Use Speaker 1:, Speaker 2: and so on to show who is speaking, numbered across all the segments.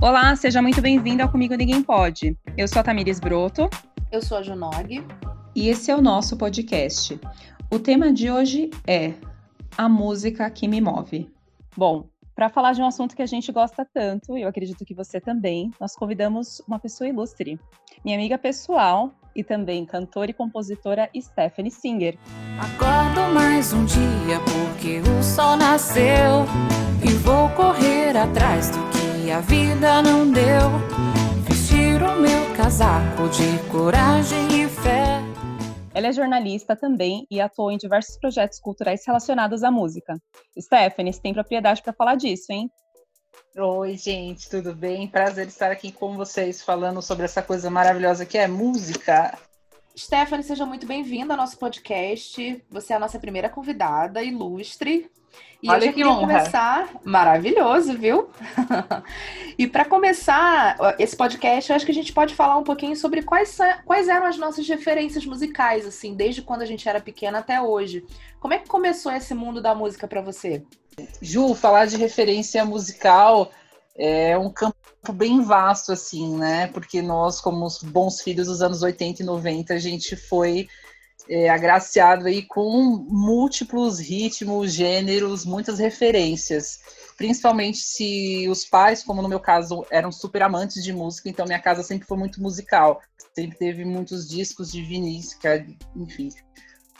Speaker 1: Olá, seja muito bem-vindo ao Comigo Ninguém Pode. Eu sou a Tamires Broto.
Speaker 2: Eu sou a Junog.
Speaker 1: E esse é o nosso podcast. O tema de hoje é a música que me move. Bom, para falar de um assunto que a gente gosta tanto, e eu acredito que você também, nós convidamos uma pessoa ilustre, minha amiga pessoal e também cantora e compositora Stephanie Singer.
Speaker 3: Acordo mais um dia porque o sol nasceu e vou correr atrás do que a vida não deu. Vestir o meu casaco de coragem e fé.
Speaker 1: Ela é jornalista também e atuou em diversos projetos culturais relacionados à música. Stephanie, você tem propriedade para falar disso, hein?
Speaker 4: Oi, gente, tudo bem? Prazer estar aqui com vocês falando sobre essa coisa maravilhosa que é música.
Speaker 2: Stephanie, seja muito bem-vinda ao nosso podcast. Você é a nossa primeira convidada, ilustre. E
Speaker 4: Olha
Speaker 2: eu já queria
Speaker 4: honra.
Speaker 2: começar. Maravilhoso, viu? e para começar esse podcast, eu acho que a gente pode falar um pouquinho sobre quais, quais eram as nossas referências musicais, assim, desde quando a gente era pequena até hoje. Como é que começou esse mundo da música para você?
Speaker 4: Ju, falar de referência musical é um campo bem vasto, assim, né? Porque nós, como os bons filhos dos anos 80 e 90, a gente foi é, agraciado aí com múltiplos ritmos, gêneros, muitas referências. Principalmente se os pais, como no meu caso, eram super amantes de música, então minha casa sempre foi muito musical. Sempre teve muitos discos de vinis, que, enfim.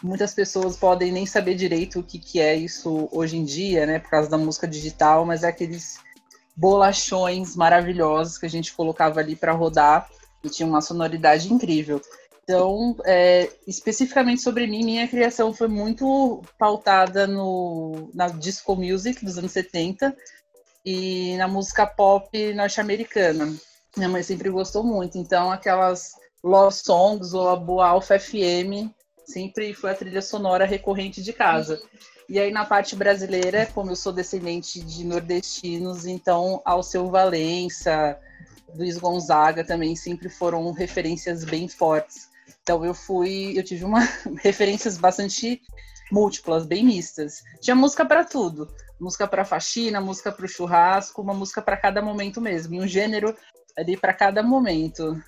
Speaker 4: Muitas pessoas podem nem saber direito o que, que é isso hoje em dia, né? Por causa da música digital, mas é aqueles bolachões maravilhosos que a gente colocava ali para rodar e tinha uma sonoridade incrível. Então, é, especificamente sobre mim, minha criação foi muito pautada no, na disco music dos anos 70 e na música pop norte-americana. Minha mãe sempre gostou muito, então aquelas love songs ou a boa Alpha FM sempre foi a trilha sonora recorrente de casa. E aí na parte brasileira, como eu sou descendente de nordestinos, então Alceu Valença, Luiz Gonzaga também sempre foram referências bem fortes. Então eu fui, eu tive uma referências bastante múltiplas, bem mistas. Tinha música para tudo, música para faxina, música para o churrasco, uma música para cada momento mesmo, e um gênero ali para cada momento.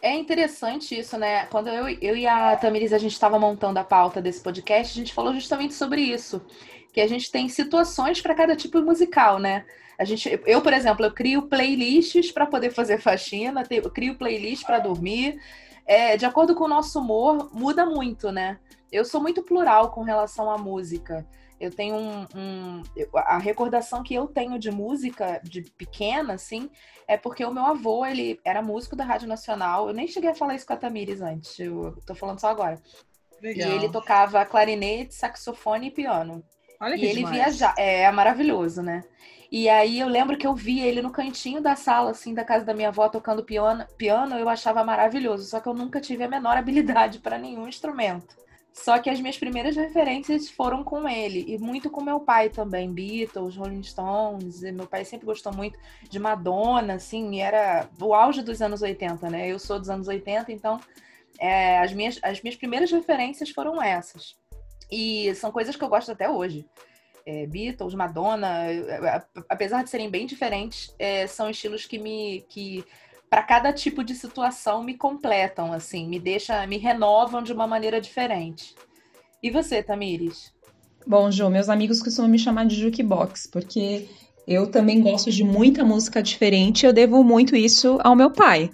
Speaker 2: É interessante isso, né? Quando eu, eu e a Tamiris a gente estava montando a pauta desse podcast, a gente falou justamente sobre isso, que a gente tem situações para cada tipo musical, né? A gente, eu, por exemplo, eu crio playlists para poder fazer faxina, eu crio playlist para dormir é, de acordo com o nosso humor, muda muito, né? Eu sou muito plural com relação à música. Eu tenho um, um, A recordação que eu tenho de música de pequena, assim, é porque o meu avô, ele era músico da Rádio Nacional. Eu nem cheguei a falar isso com a Tamires antes, eu tô falando só agora. Legal. E ele tocava clarinete, saxofone e piano.
Speaker 4: Olha que
Speaker 2: e ele
Speaker 4: demais.
Speaker 2: viajava. É maravilhoso, né? E aí eu lembro que eu vi ele no cantinho da sala, assim, da casa da minha avó, tocando piano, piano eu achava maravilhoso. Só que eu nunca tive a menor habilidade para nenhum instrumento. Só que as minhas primeiras referências foram com ele, e muito com meu pai também, Beatles, Rolling Stones. meu pai sempre gostou muito de Madonna, assim, era o auge dos anos 80, né? Eu sou dos anos 80, então é, as, minhas, as minhas primeiras referências foram essas. E são coisas que eu gosto até hoje é, Beatles, Madonna, apesar de serem bem diferentes, é, são estilos que me que para cada tipo de situação me completam, assim, me deixa, me renovam de uma maneira diferente. E você, Tamires?
Speaker 1: Bom, Ju, meus amigos costumam me chamar de jukebox, porque eu também gosto de muita música diferente, eu devo muito isso ao meu pai.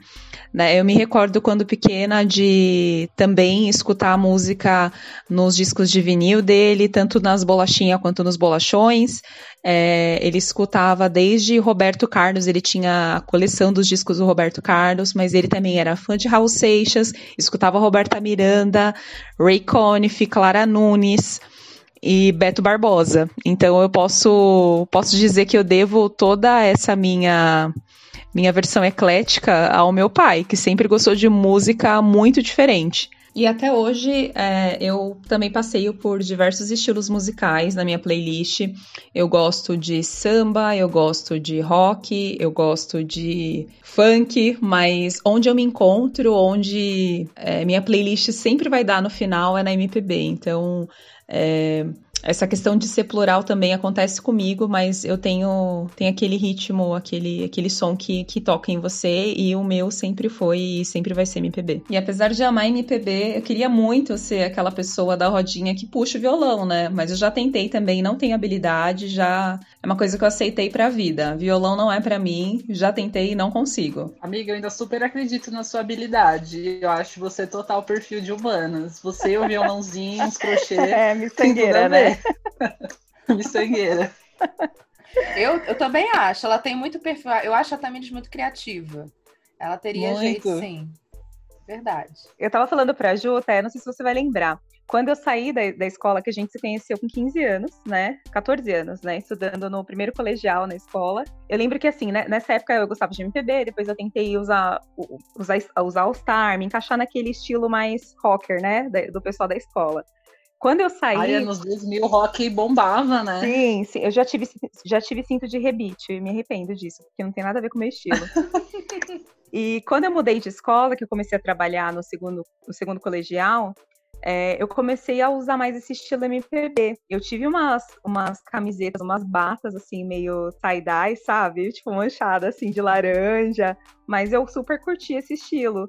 Speaker 1: Né? Eu me recordo quando pequena de também escutar a música nos discos de vinil dele, tanto nas bolachinhas quanto nos bolachões. É, ele escutava desde Roberto Carlos, ele tinha a coleção dos discos do Roberto Carlos, mas ele também era fã de Raul Seixas, escutava Roberta Miranda, Ray Conniff, Clara Nunes e Beto Barbosa. Então eu posso, posso dizer que eu devo toda essa minha minha versão eclética ao meu pai, que sempre gostou de música muito diferente. E até hoje é, eu também passeio por diversos estilos musicais na minha playlist. Eu gosto de samba, eu gosto de rock, eu gosto de funk, mas onde eu me encontro, onde é, minha playlist sempre vai dar no final é na MPB. Então é,
Speaker 5: essa questão de ser plural também acontece comigo, mas eu tenho, tenho aquele ritmo, aquele, aquele som que, que toca em você, e o meu sempre foi e sempre vai ser MPB. E apesar de amar MPB, eu queria muito ser aquela pessoa da rodinha que puxa o violão, né? Mas eu já tentei também, não tenho habilidade, já é uma coisa que eu aceitei pra vida. Violão não é para mim, já tentei e não consigo.
Speaker 4: Amiga, eu ainda super acredito na sua habilidade. Eu acho você total perfil de humanas. Você, o violãozinho, os crochê.
Speaker 1: É, miçangueira, né?
Speaker 4: miçangueira.
Speaker 2: Eu, eu também acho. Ela tem muito perfil. Eu acho a Tamires muito criativa. Ela teria muito. jeito, sim. Verdade.
Speaker 1: Eu tava falando pra Ju, até, não sei se você vai lembrar. Quando eu saí da, da escola, que a gente se conheceu com 15 anos, né? 14 anos, né? Estudando no primeiro colegial na escola. Eu lembro que, assim, né, nessa época eu gostava de MPB, depois eu tentei usar, usar, usar All-Star, me encaixar naquele estilo mais rocker, né? Do pessoal da escola. Quando eu saí. Ai,
Speaker 4: nos 2000 rock bombava, né?
Speaker 1: Sim, sim. Eu já tive, já tive cinto de rebite. Me arrependo disso, porque não tem nada a ver com o meu estilo. e quando eu mudei de escola, que eu comecei a trabalhar no segundo, no segundo colegial, é, eu comecei a usar mais esse estilo MPB. Eu tive umas, umas camisetas, umas batas, assim, meio tie-dye, sabe? Tipo, manchada, assim, de laranja. Mas eu super curti esse estilo.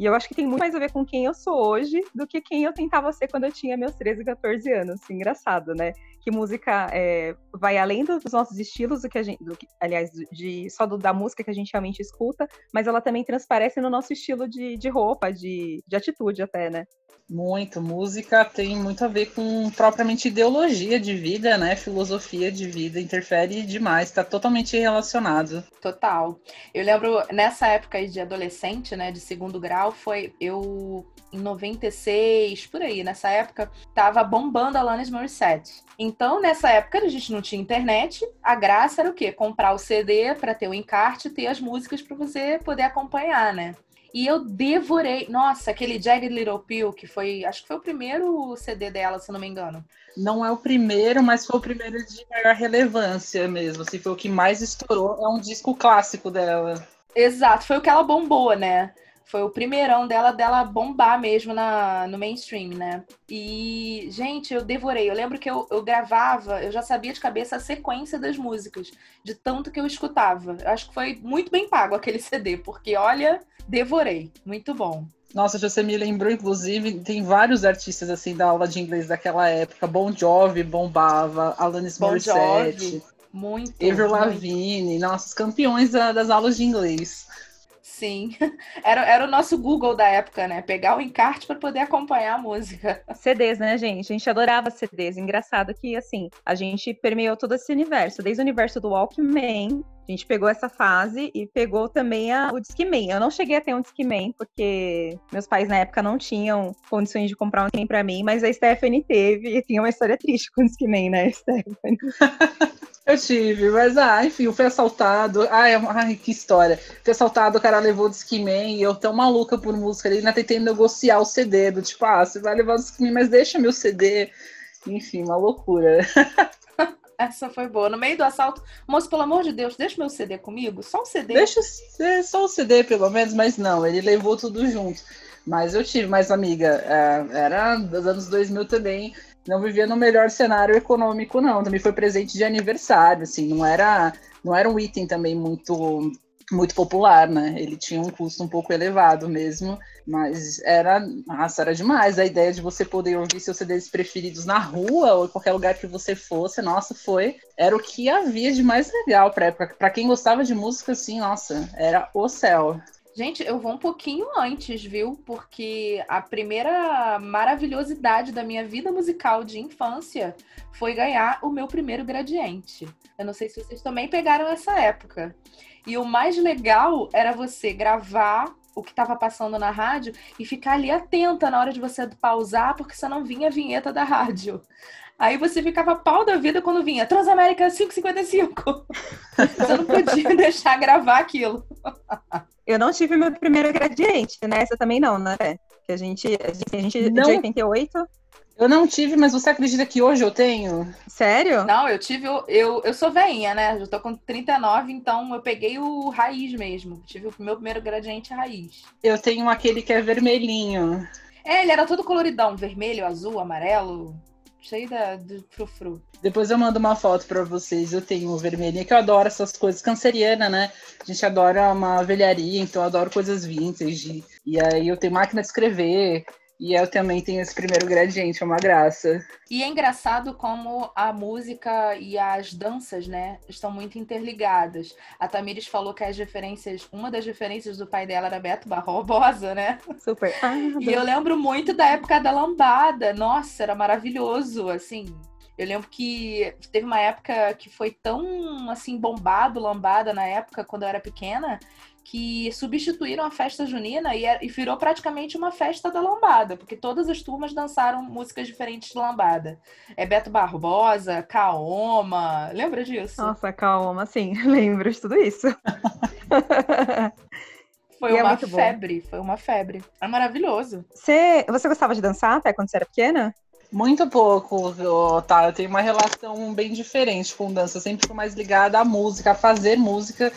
Speaker 1: E eu acho que tem muito mais a ver com quem eu sou hoje do que quem eu tentava ser quando eu tinha meus 13, 14 anos. Engraçado, né? Que música é, vai além dos nossos estilos, do que a gente, do que, aliás, de, só do, da música que a gente realmente escuta, mas ela também transparece no nosso estilo de, de roupa, de, de atitude até, né?
Speaker 4: Muito. Música tem muito a ver com propriamente ideologia de vida, né? Filosofia de vida, interfere demais, está totalmente relacionado.
Speaker 2: Total. Eu lembro nessa época aí de adolescente, né, de segundo grau, foi eu em 96, por aí, nessa época, tava bombando a Alanis Morissette. Então, nessa época, a gente não tinha internet, a graça era o quê? Comprar o CD para ter o encarte e ter as músicas para você poder acompanhar, né? E eu devorei. Nossa, aquele Jagged Little Pill, que foi. Acho que foi o primeiro CD dela, se não me engano.
Speaker 4: Não é o primeiro, mas foi o primeiro de maior relevância mesmo. Assim, foi o que mais estourou. É um disco clássico dela.
Speaker 2: Exato, foi o que ela bombou, né? Foi o primeirão dela, dela bombar mesmo na, no mainstream, né? E, gente, eu devorei. Eu lembro que eu, eu gravava, eu já sabia de cabeça a sequência das músicas, de tanto que eu escutava. Eu acho que foi muito bem pago aquele CD, porque, olha, devorei. Muito bom.
Speaker 4: Nossa, você me lembrou, inclusive, tem vários artistas assim da aula de inglês daquela época. Bon Jovi bombava, Alanis bon Morissette, Jovi.
Speaker 2: muito.
Speaker 4: Avril Lavigne, nossos campeões da, das aulas de inglês.
Speaker 2: Sim. Era, era o nosso Google da época, né? Pegar o encarte para poder acompanhar a música.
Speaker 1: CDs, né, gente? A gente adorava CDs. Engraçado que, assim, a gente permeou todo esse universo. Desde o universo do Walkman, a gente pegou essa fase e pegou também a, o Discman. Eu não cheguei a ter um Discman, porque meus pais na época não tinham condições de comprar um Discman pra mim, mas a Stephanie teve. E tinha uma história triste com o Discman, né, Stephanie?
Speaker 4: Eu tive, mas ah, enfim, eu fui assaltado. Ai, ai, que história. Fui assaltado, o cara levou o Discman e eu tão maluca por música. Ele ainda tentei negociar o CD, do tipo, ah, você vai levar o Discman, mas deixa meu CD. Enfim, uma loucura.
Speaker 2: Essa foi boa. No meio do assalto, moço, pelo amor de Deus, deixa meu CD comigo. Só um CD.
Speaker 4: Deixa só o CD, pelo menos, mas não, ele levou tudo junto. Mas eu tive, mais amiga, é, era dos anos 2000 também não vivia no melhor cenário econômico, não. Também foi presente de aniversário, assim, não era, não era um item também muito muito popular, né? Ele tinha um custo um pouco elevado mesmo, mas era, nossa, era demais a ideia de você poder ouvir seus CDs preferidos na rua ou em qualquer lugar que você fosse. Nossa, foi, era o que havia de mais legal para época. Para quem gostava de música, assim, nossa, era o céu.
Speaker 2: Gente, eu vou um pouquinho antes, viu? Porque a primeira maravilhosidade da minha vida musical de infância foi ganhar o meu primeiro gradiente. Eu não sei se vocês também pegaram essa época. E o mais legal era você gravar o que estava passando na rádio e ficar ali atenta na hora de você pausar, porque você não vinha a vinheta da rádio. Aí você ficava pau da vida quando vinha Transamérica 555. você não podia deixar gravar aquilo.
Speaker 1: Eu não tive meu primeiro gradiente, né? Essa também não, né? Que a gente, a gente, a gente não. de 88.
Speaker 4: Eu não tive, mas você acredita que hoje eu tenho?
Speaker 1: Sério?
Speaker 2: Não, eu tive. Eu, eu sou veinha, né? Eu tô com 39, então eu peguei o raiz mesmo. Tive o meu primeiro gradiente raiz.
Speaker 4: Eu tenho aquele que é vermelhinho.
Speaker 2: É, ele era todo coloridão: vermelho, azul, amarelo. Cheio da, do frufru.
Speaker 4: Depois eu mando uma foto para vocês. Eu tenho vermelhinha, que eu adoro essas coisas. Canceriana, né? A gente adora uma velharia, então eu adoro coisas vintage. E aí eu tenho máquina de escrever. E eu também tenho esse primeiro gradiente, é uma graça.
Speaker 2: E é engraçado como a música e as danças, né, estão muito interligadas. A Tamires falou que as referências, uma das referências do pai dela era Beto Barbosa, né?
Speaker 1: Super. Ah,
Speaker 2: e eu lembro muito da época da lambada. Nossa, era maravilhoso, assim. Eu lembro que teve uma época que foi tão assim bombado lambada na época quando eu era pequena que substituíram a festa junina e, e virou praticamente uma festa da lambada, porque todas as turmas dançaram músicas diferentes de lambada. É Beto Barbosa, Kaoma, lembra disso?
Speaker 1: Nossa, Kaoma, sim, lembro de tudo isso.
Speaker 2: Foi e uma é febre, bom. foi uma febre. É maravilhoso.
Speaker 1: Você, você gostava de dançar até quando você era pequena?
Speaker 4: Muito pouco, tá? Eu tenho uma relação bem diferente com dança. Eu sempre fui mais ligada à música, a fazer música,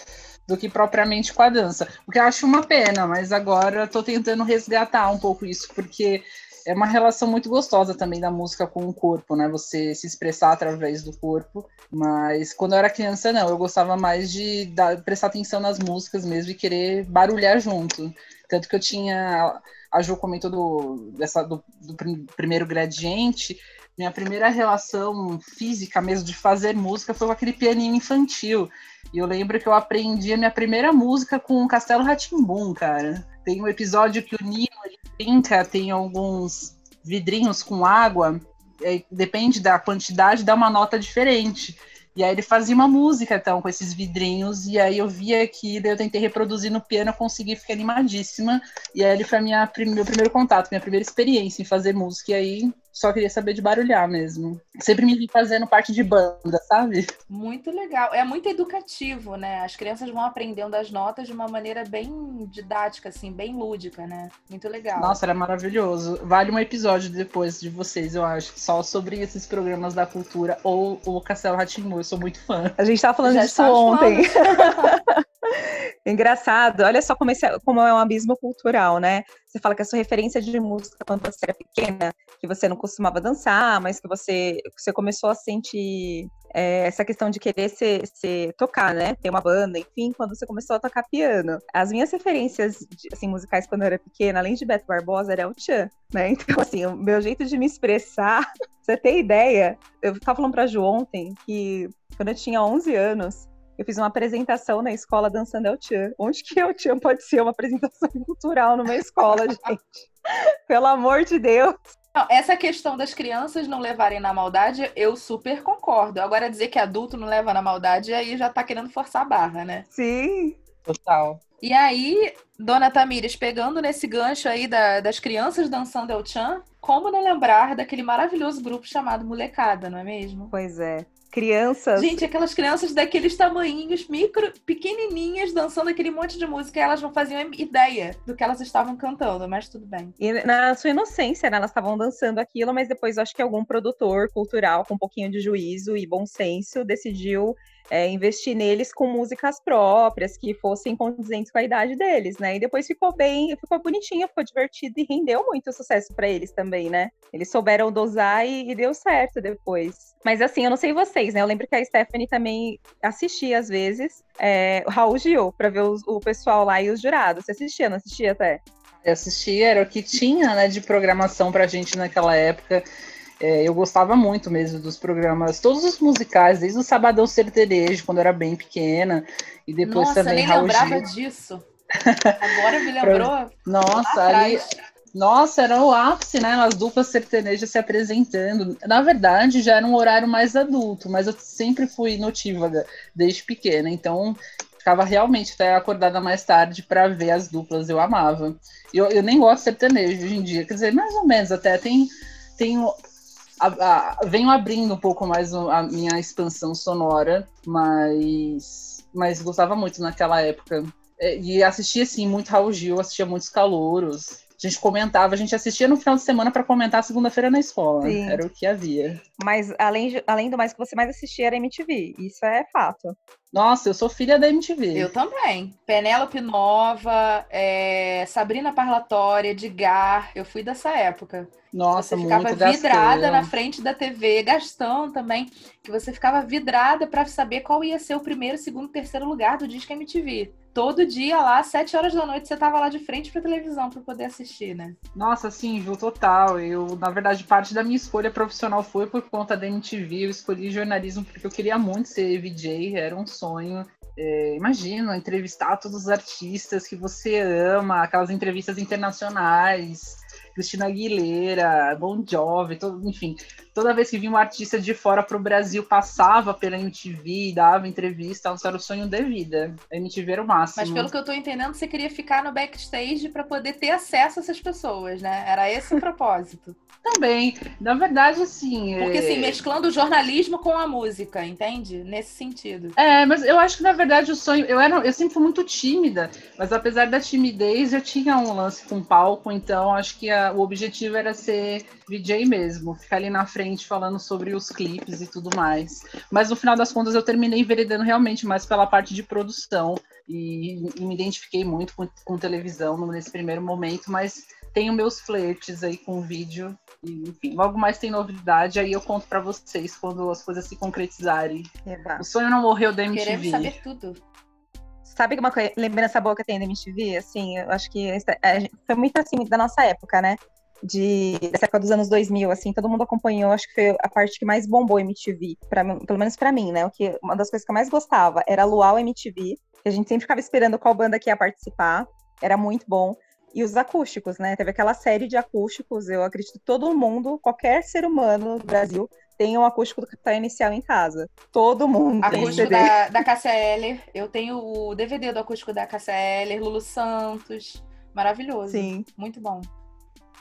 Speaker 4: do que propriamente com a dança. O que eu acho uma pena, mas agora estou tentando resgatar um pouco isso, porque é uma relação muito gostosa também da música com o corpo, né? Você se expressar através do corpo. Mas quando eu era criança, não, eu gostava mais de dar, prestar atenção nas músicas mesmo e querer barulhar junto. Tanto que eu tinha. A Ju comentou do, dessa, do, do primeiro gradiente. Minha primeira relação física mesmo de fazer música foi com aquele pianinho infantil. E eu lembro que eu aprendi a minha primeira música com o Castelo Ratimbum, cara. Tem um episódio que o Nino brinca, tem alguns vidrinhos com água, depende da quantidade, dá uma nota diferente. E aí ele fazia uma música, então, com esses vidrinhos, e aí eu via aquilo, eu tentei reproduzir no piano, consegui, ficar animadíssima, e aí ele foi minha, meu primeiro contato, minha primeira experiência em fazer música, e aí só queria saber de barulhar mesmo. Sempre me vi fazendo parte de banda, sabe?
Speaker 2: Muito legal. É muito educativo, né? As crianças vão aprendendo as notas de uma maneira bem didática, assim, bem lúdica, né? Muito legal.
Speaker 4: Nossa, era maravilhoso. Vale um episódio depois de vocês, eu acho, só sobre esses programas da cultura ou o Castelo Ratimbu. Eu sou muito fã.
Speaker 1: A gente tava falando Já disso ontem. Engraçado. Olha só como, esse, é, como é um abismo cultural, né? Você fala que a sua referência de música quando você era pequena, que você não costumava dançar, mas que você, você começou a sentir é, essa questão de querer ser, ser, tocar, né? Ter uma banda, enfim, quando você começou a tocar piano. As minhas referências assim, musicais quando eu era pequena, além de Beto Barbosa, era o Tchan, né? Então, assim, o meu jeito de me expressar, você ter ideia, eu tava falando pra Ju ontem que quando eu tinha 11 anos, eu fiz uma apresentação na escola dançando El Chan. Onde que El Chan pode ser uma apresentação cultural numa escola, gente? Pelo amor de Deus.
Speaker 2: Não, essa questão das crianças não levarem na maldade, eu super concordo. Agora dizer que adulto não leva na maldade, aí já tá querendo forçar a barra, né?
Speaker 1: Sim.
Speaker 4: Total.
Speaker 2: E aí, dona Tamires, pegando nesse gancho aí da, das crianças dançando El Chan, como não lembrar daquele maravilhoso grupo chamado Molecada, não é mesmo?
Speaker 1: Pois é crianças.
Speaker 2: Gente, aquelas crianças daqueles tamanhinhos, micro, pequenininhas, dançando aquele monte de música, elas não faziam ideia do que elas estavam cantando, mas tudo bem.
Speaker 1: E na sua inocência, né, elas estavam dançando aquilo, mas depois acho que algum produtor cultural com um pouquinho de juízo e bom senso decidiu é, investir neles com músicas próprias que fossem condizentes com a idade deles, né? E depois ficou bem, ficou bonitinho, ficou divertido e rendeu muito sucesso para eles também, né? Eles souberam dosar e, e, deu certo depois. Mas assim, eu não sei vocês, né? Eu lembro que a Stephanie também assistia às vezes é, Raul Gil para ver os, o pessoal lá e os jurados. Você assistia, não assistia até?
Speaker 4: Eu assistia, era o que tinha, né, de programação pra gente naquela época. É, eu gostava muito mesmo dos programas, todos os musicais, desde o Sabadão Sertanejo, quando eu era bem pequena, e depois
Speaker 2: Nossa,
Speaker 4: também
Speaker 2: nem lembrava disso. Agora me lembrou.
Speaker 4: Nossa, aí, nossa, era o ápice, né? As duplas sertanejas se apresentando. Na verdade, já era um horário mais adulto, mas eu sempre fui notívaga desde pequena, então ficava realmente até acordada mais tarde para ver as duplas, eu amava. Eu, eu nem gosto de sertanejo hoje em dia, quer dizer, mais ou menos, até tem, tem a, a, venho abrindo um pouco mais a minha expansão sonora, mas, mas gostava muito naquela época. É, e assistia, assim, muito Raul Gil, assistia muitos calouros. A gente comentava, a gente assistia no final de semana para comentar segunda-feira na escola. Sim. Era o que havia.
Speaker 1: Mas além, além do mais que você mais assistia era MTV, isso é fato.
Speaker 4: Nossa, eu sou filha da MTV.
Speaker 2: Eu também. Penélope Nova, é, Sabrina Parlatória, Edgar. Eu fui dessa época.
Speaker 4: Nossa,
Speaker 2: você ficava vidrada na frente da TV, Gastão também, que você ficava vidrada para saber qual ia ser o primeiro, segundo, terceiro lugar do disco MTV. Todo dia lá, às sete horas da noite, você tava lá de frente pra televisão para poder assistir, né?
Speaker 4: Nossa, sim, viu, total. Eu, na verdade, parte da minha escolha profissional foi por conta da MTV. Eu escolhi jornalismo porque eu queria muito ser VJ, era um sonho. É, imagina, entrevistar todos os artistas que você ama, aquelas entrevistas internacionais, Cristina Aguilera, Bon Jovi, todo, enfim, toda vez que vinha um artista de fora para o Brasil, passava pela MTV, dava entrevista, isso era o sonho de vida. A MTV era o máximo.
Speaker 2: Mas pelo que eu tô entendendo, você queria ficar no backstage para poder ter acesso a essas pessoas, né? Era esse o propósito.
Speaker 4: Também, na verdade, assim.
Speaker 2: Porque
Speaker 4: é...
Speaker 2: assim, mesclando o jornalismo com a música, entende? Nesse sentido.
Speaker 4: É, mas eu acho que na verdade o sonho. Eu, era, eu sempre fui muito tímida, mas apesar da timidez, eu tinha um lance com palco, então acho que a, o objetivo era ser VJ mesmo, ficar ali na frente falando sobre os clipes e tudo mais. Mas no final das contas eu terminei enveredando realmente mais pela parte de produção e, e me identifiquei muito com, com televisão nesse primeiro momento, mas tenho meus flertes aí com o vídeo. E, enfim, logo mais tem novidade, aí eu conto para vocês quando as coisas se concretizarem. O sonho não morreu da MTV.
Speaker 2: Queremos saber tudo.
Speaker 1: Sabe uma coisa, lembrança boa que tem da MTV? Assim, eu acho que é, foi muito assim da nossa época, né? De, dessa época dos anos 2000, assim, todo mundo acompanhou, acho que foi a parte que mais bombou MTV, pra, pelo menos para mim, né? O que, uma das coisas que eu mais gostava era Luau MTV, que a gente sempre ficava esperando qual banda que ia participar, era muito bom. E os acústicos, né? Teve aquela série de acústicos, eu acredito que todo mundo, qualquer ser humano do Brasil, tem um acústico do Capital Inicial em casa. Todo mundo tem
Speaker 2: Acústico
Speaker 1: CD.
Speaker 2: da, da Cássia Eller. Eu tenho o DVD do acústico da Cássia Eller, Lulu Santos. Maravilhoso.
Speaker 1: Sim.
Speaker 2: Muito bom.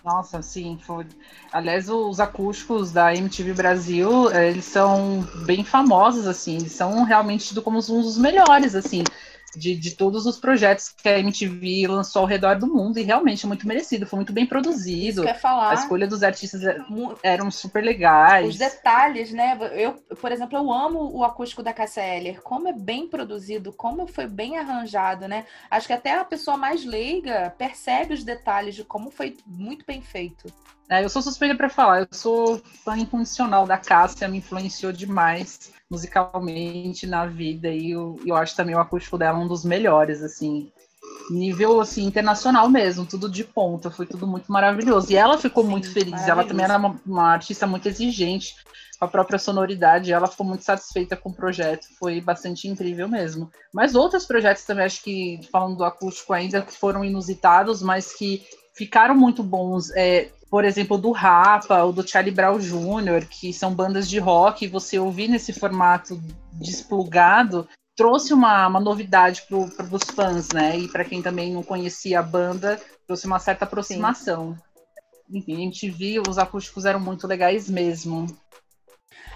Speaker 4: Nossa, sim, foi. Aliás, os acústicos da MTV Brasil, eh, eles são bem famosos, assim, eles são realmente tidos como um dos melhores, assim, de, de todos os projetos que a MTV lançou ao redor do mundo, e realmente é muito merecido, foi muito bem produzido.
Speaker 2: que eu ia falar.
Speaker 4: A escolha dos artistas é- eram super legais.
Speaker 2: Os detalhes, né? Eu, por exemplo, eu amo o acústico da Eller. Como é bem produzido, como foi bem arranjado, né? Acho que até a pessoa mais leiga percebe os detalhes de como foi muito bem feito.
Speaker 4: É, eu sou suspeita para falar, eu sou fã incondicional da Cássia, me influenciou demais musicalmente na vida e eu, eu acho também o acústico dela um dos melhores, assim, nível assim internacional mesmo, tudo de ponta, foi tudo muito maravilhoso. E ela ficou
Speaker 2: Sim,
Speaker 4: muito feliz, ela também era uma, uma artista muito exigente com a própria sonoridade, ela ficou muito satisfeita com o projeto, foi bastante incrível mesmo. Mas outros projetos também, acho que falando do acústico ainda, que foram inusitados, mas que ficaram muito bons. É, por exemplo, do Rapa, ou do Charlie Brown Jr., que são bandas de rock, e você ouvir nesse formato desplugado, trouxe uma, uma novidade para os fãs, né? E para quem também não conhecia a banda, trouxe uma certa aproximação. Enfim, a gente viu, os acústicos eram muito legais mesmo.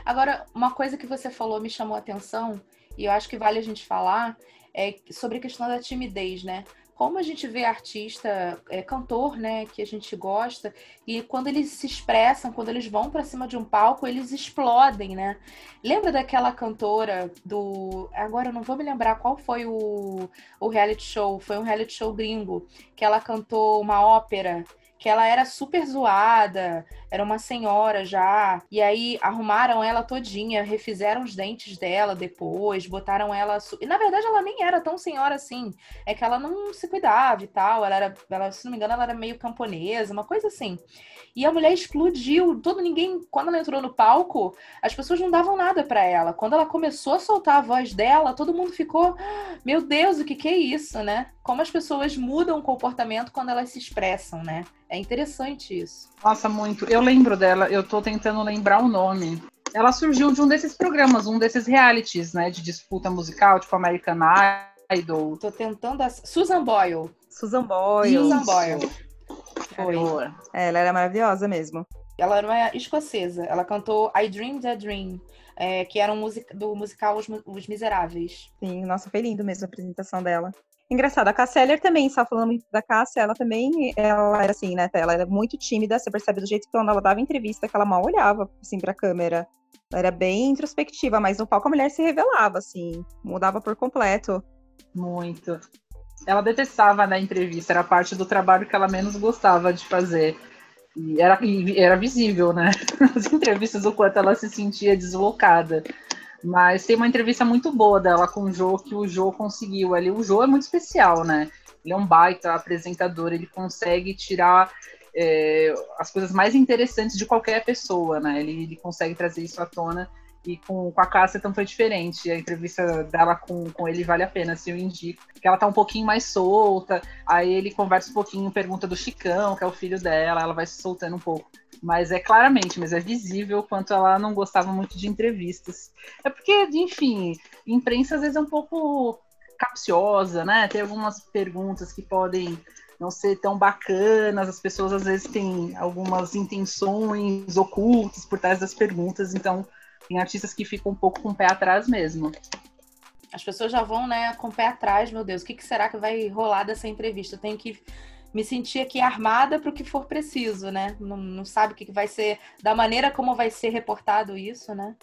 Speaker 2: Agora, uma coisa que você falou me chamou a atenção, e eu acho que vale a gente falar, é sobre a questão da timidez, né? Como a gente vê artista, é, cantor, né, que a gente gosta, e quando eles se expressam, quando eles vão para cima de um palco, eles explodem, né? Lembra daquela cantora do. Agora eu não vou me lembrar qual foi o, o reality show, foi um reality show gringo, que ela cantou uma ópera que ela era super zoada, era uma senhora já. E aí arrumaram ela todinha, refizeram os dentes dela depois, botaram ela. su- E na verdade ela nem era tão senhora assim. É que ela não se cuidava e tal. Ela era, ela, se não me engano, ela era meio camponesa, uma coisa assim. E a mulher explodiu. Todo ninguém, quando ela entrou no palco, as pessoas não davam nada pra ela. Quando ela começou a soltar a voz dela, todo mundo ficou, "Ah, meu Deus, o que que é isso, né? Como as pessoas mudam o comportamento quando elas se expressam, né? É interessante isso.
Speaker 4: Nossa, muito. Eu lembro dela, eu tô tentando lembrar o nome. Ela surgiu de um desses programas, um desses realities, né, de disputa musical, tipo American Idol.
Speaker 2: Tô tentando. ass- Susan Boyle.
Speaker 1: Susan Boyle.
Speaker 2: Susan. Boyle. Foi.
Speaker 1: É, ela era maravilhosa mesmo.
Speaker 2: Ela era uma escocesa. Ela cantou I Dreamed a Dream, é, que era um music- do musical Os, Os Miseráveis.
Speaker 1: Sim, nossa, foi lindo mesmo a apresentação dela. Engraçado, a Cássia Eller também, só falando muito da Cássia, ela também, ela era assim, né, ela era muito tímida, você percebe do jeito que quando ela dava entrevista, que ela mal olhava, assim, pra câmera. Era bem introspectiva, mas no palco a mulher se revelava, assim, mudava por completo.
Speaker 4: Muito. Ela detestava na entrevista, era parte do trabalho que ela menos gostava de fazer. E era, e era visível, né? As entrevistas, o quanto ela se sentia deslocada. Mas tem uma entrevista muito boa dela com o Jô, que o Jô conseguiu ali. O Jô é muito especial, né? Ele é um baita apresentador, ele consegue tirar é, as coisas mais interessantes de qualquer pessoa, né? Ele, ele consegue trazer isso à tona. E com, com a Cássia então foi diferente. A entrevista dela com, com ele vale a pena, se eu indico. Que ela tá um pouquinho mais solta, aí ele conversa um pouquinho, pergunta do Chicão, que é o filho dela, ela vai se soltando um pouco. Mas é claramente, mas é visível quanto ela não gostava muito de entrevistas. É porque, enfim, imprensa às vezes é um pouco capciosa, né? Tem algumas perguntas que podem não ser tão bacanas, as pessoas às vezes têm algumas intenções ocultas por trás das perguntas, então tem artistas que ficam um pouco com o pé atrás mesmo.
Speaker 2: As pessoas já vão, né, com o pé atrás, meu Deus, o que, que será que vai rolar dessa entrevista? Tenho que me sentir aqui armada para o que for preciso, né? Não, não sabe o que, vai ser, da maneira como vai ser reportado isso, né?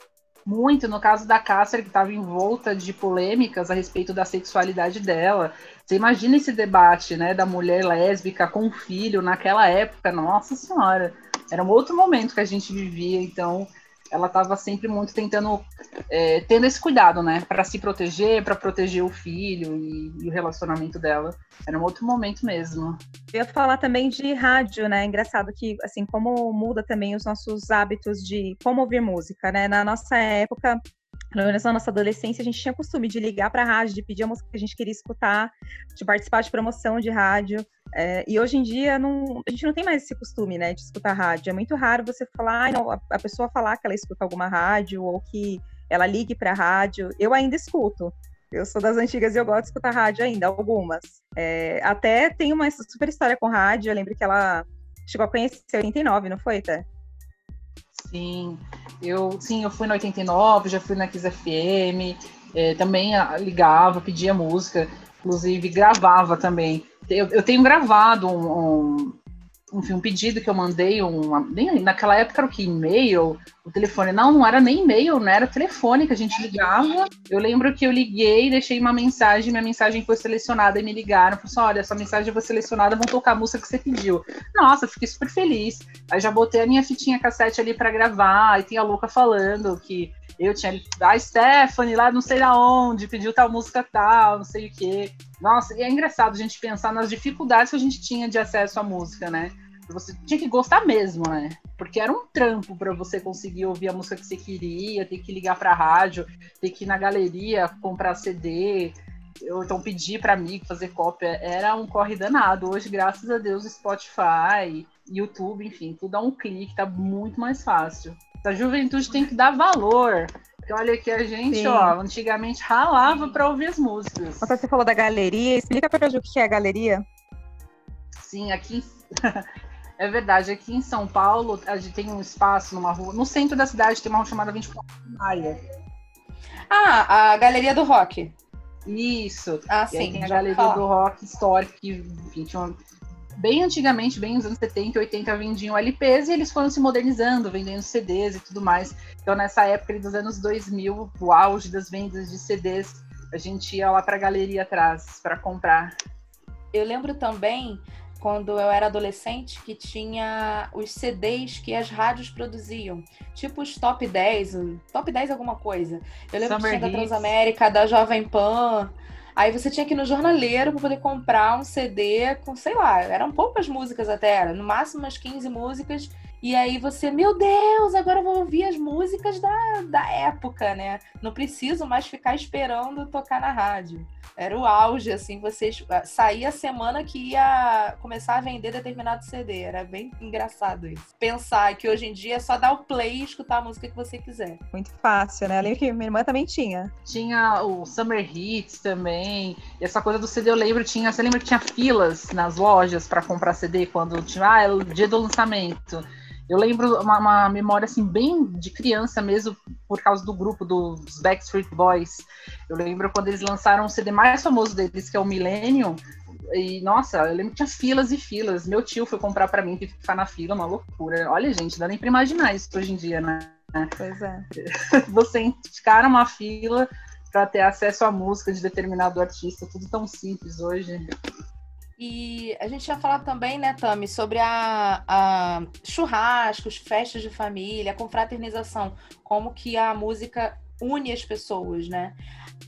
Speaker 4: Muito, no caso da Cássia, que estava envolta de polêmicas a respeito da sexualidade dela. Você imagina esse debate, né, da mulher lésbica com filho naquela época, nossa senhora. Era um outro momento que a gente vivia, então ela estava sempre muito tentando, é, tendo esse cuidado, né, para se proteger, para proteger o filho e, e, o relacionamento dela. Era um outro momento mesmo.
Speaker 1: Eu ia falar também de rádio, né? Engraçado que, assim, como muda também os nossos hábitos de como ouvir música, né? Na nossa época, pelo menos na nossa adolescência, a gente tinha costume de ligar para a rádio, de pedir a música que a gente queria escutar, de participar de promoção de rádio. É, e hoje em dia não, a gente não tem mais esse costume, né, de escutar rádio. É muito raro você falar, ah, não, a, a pessoa falar que ela escuta alguma rádio ou que ela ligue para rádio. Eu ainda escuto. Eu sou das antigas e eu gosto de escutar rádio ainda, algumas. É, até tem uma super história com rádio. Eu lembro que ela chegou a conhecer em 89, não foi, Té?
Speaker 4: Sim, eu sim, eu fui na 89, já fui na Kiss FM, é, também ligava, pedia música, inclusive gravava também eu, eu tenho gravado um, um, um pedido que eu mandei, um, nem, naquela época era o que? E-mail? O telefone? Não, não era nem e-mail, né? Era telefone que a gente ligava. Eu lembro que eu liguei, deixei uma mensagem, minha mensagem foi selecionada e me ligaram. Falei assim, olha, essa mensagem foi selecionada, vão tocar a música que você pediu. Nossa, fiquei super feliz. Aí já botei a minha fitinha cassete ali para gravar, e tem a Luca falando que eu tinha a Stephanie lá não sei da onde, pediu tal música tal, não sei o quê. Nossa, e é engraçado a gente pensar nas dificuldades que a gente tinha de acesso à música, né? Você tinha que gostar mesmo, né? Porque era um trampo para você conseguir ouvir a música que você queria, ter que ligar para rádio, ter que ir na galeria comprar CD, ou então pedir para amigo fazer cópia. Era um corre danado. Hoje, graças a Deus, Spotify, YouTube, enfim, tudo dá um clique, tá muito mais fácil. A juventude tem que dar valor. Porque olha que a gente, Sim. ó, antigamente ralava para ouvir as músicas.
Speaker 1: Quando você falou da galeria, explica para Ju o que é a galeria.
Speaker 4: Sim, aqui é verdade. Aqui em São Paulo, a gente tem um espaço numa rua. No centro da cidade tem uma rua chamada 24 de Maia.
Speaker 2: Ah, a Galeria do Rock.
Speaker 4: Isso.
Speaker 2: Ah, sim.
Speaker 4: tem a Galeria do Rock histórica, que enfim, tinha uma bem antigamente, bem nos anos 70 e 80, vendiam LPs e eles foram se modernizando, vendendo CDs e tudo mais. Então, nessa época dos anos 2000, o auge das vendas de CDs, a gente ia lá para a galeria atrás para comprar.
Speaker 2: Eu lembro também quando eu era adolescente que tinha os CDs que as rádios produziam, tipo os top 10, top 10 alguma coisa. Eu lembro Summer que tinha da Transamérica, da Jovem Pan, Aí você tinha que ir no jornaleiro para poder comprar um CD com, sei lá, eram poucas músicas até, era no máximo umas 15 músicas. E aí você, meu Deus, agora eu vou ouvir as músicas da, da época, né? Não preciso mais ficar esperando tocar na rádio. Era o auge, assim, vocês ah, saía a semana que ia começar a vender determinado CD. Era bem engraçado isso. Pensar que hoje em dia é só dar o play e escutar a música que você quiser.
Speaker 1: Muito fácil, né? Além que minha irmã também tinha.
Speaker 4: Tinha o Summer Hits também. E essa coisa do CD eu lembro, tinha. Você lembra que tinha filas nas lojas para comprar CD quando tinha ah, é o dia do lançamento? Eu lembro uma, uma, memória assim bem de criança mesmo, por causa do grupo dos Backstreet Boys. Eu lembro quando eles lançaram o CD mais famoso deles, que é o Millennium. E nossa, eu lembro que tinha filas e filas. Meu tio foi comprar para mim, teve que ficar na fila, uma loucura. Olha, gente, dá nem para imaginar isso hoje em dia, né?
Speaker 1: Pois é.
Speaker 4: Você ficar numa fila para ter acesso à música de determinado artista, tudo tão simples hoje.
Speaker 2: E a gente tinha falado também, né, Tami, sobre a, a churrascos, festas de família, confraternização, como que a música une as pessoas, né?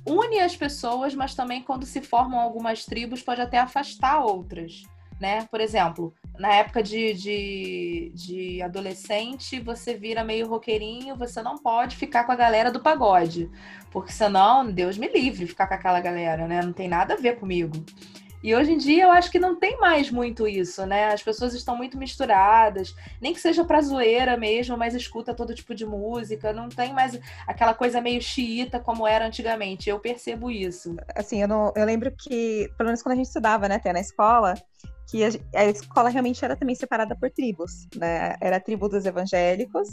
Speaker 2: Une as pessoas, mas também quando se formam algumas tribos pode até afastar outras, né? Por exemplo, na época de, de, de adolescente, você vira meio roqueirinho, você não pode ficar com a galera do pagode, porque senão, Deus me livre ficar com aquela galera, né? Não tem nada a ver comigo. E hoje em dia eu acho que não tem mais muito isso, né? As pessoas estão muito misturadas, nem que seja pra zoeira mesmo, mas escuta todo tipo de música, não tem mais aquela coisa meio xiita como era antigamente. Eu percebo isso.
Speaker 1: Assim, eu, não, eu lembro que, pelo menos quando a gente estudava, né, até na escola, que a, a, escola realmente era também separada por tribos, né? Era a tribo dos evangélicos,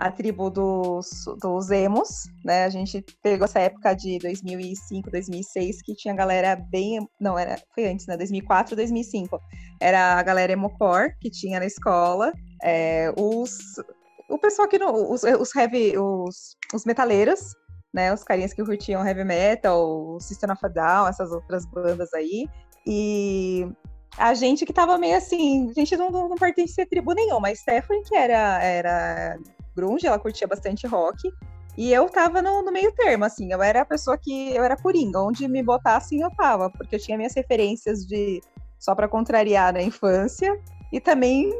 Speaker 1: a tribo dos, dos emos, né? A gente pegou essa época de 2005, 2006, que tinha galera bem... Não, era, foi antes, né? 2004, 2005. Era a galera emocore que tinha na escola, é, os... O pessoal que não... Os, os heavy... Os, os metaleiros, né? Os carinhas que curtiam heavy metal, o System of a Down, essas outras bandas aí. E a gente que tava meio assim, a gente não, não, não pertencia a tribo nenhuma, mas Stephanie, que era, era grunge, ela curtia bastante rock, e eu tava no, no, meio termo, assim, eu era a pessoa que, eu era coringa, onde me botassem eu tava, porque eu tinha minhas referências de, só para contrariar na infância, e também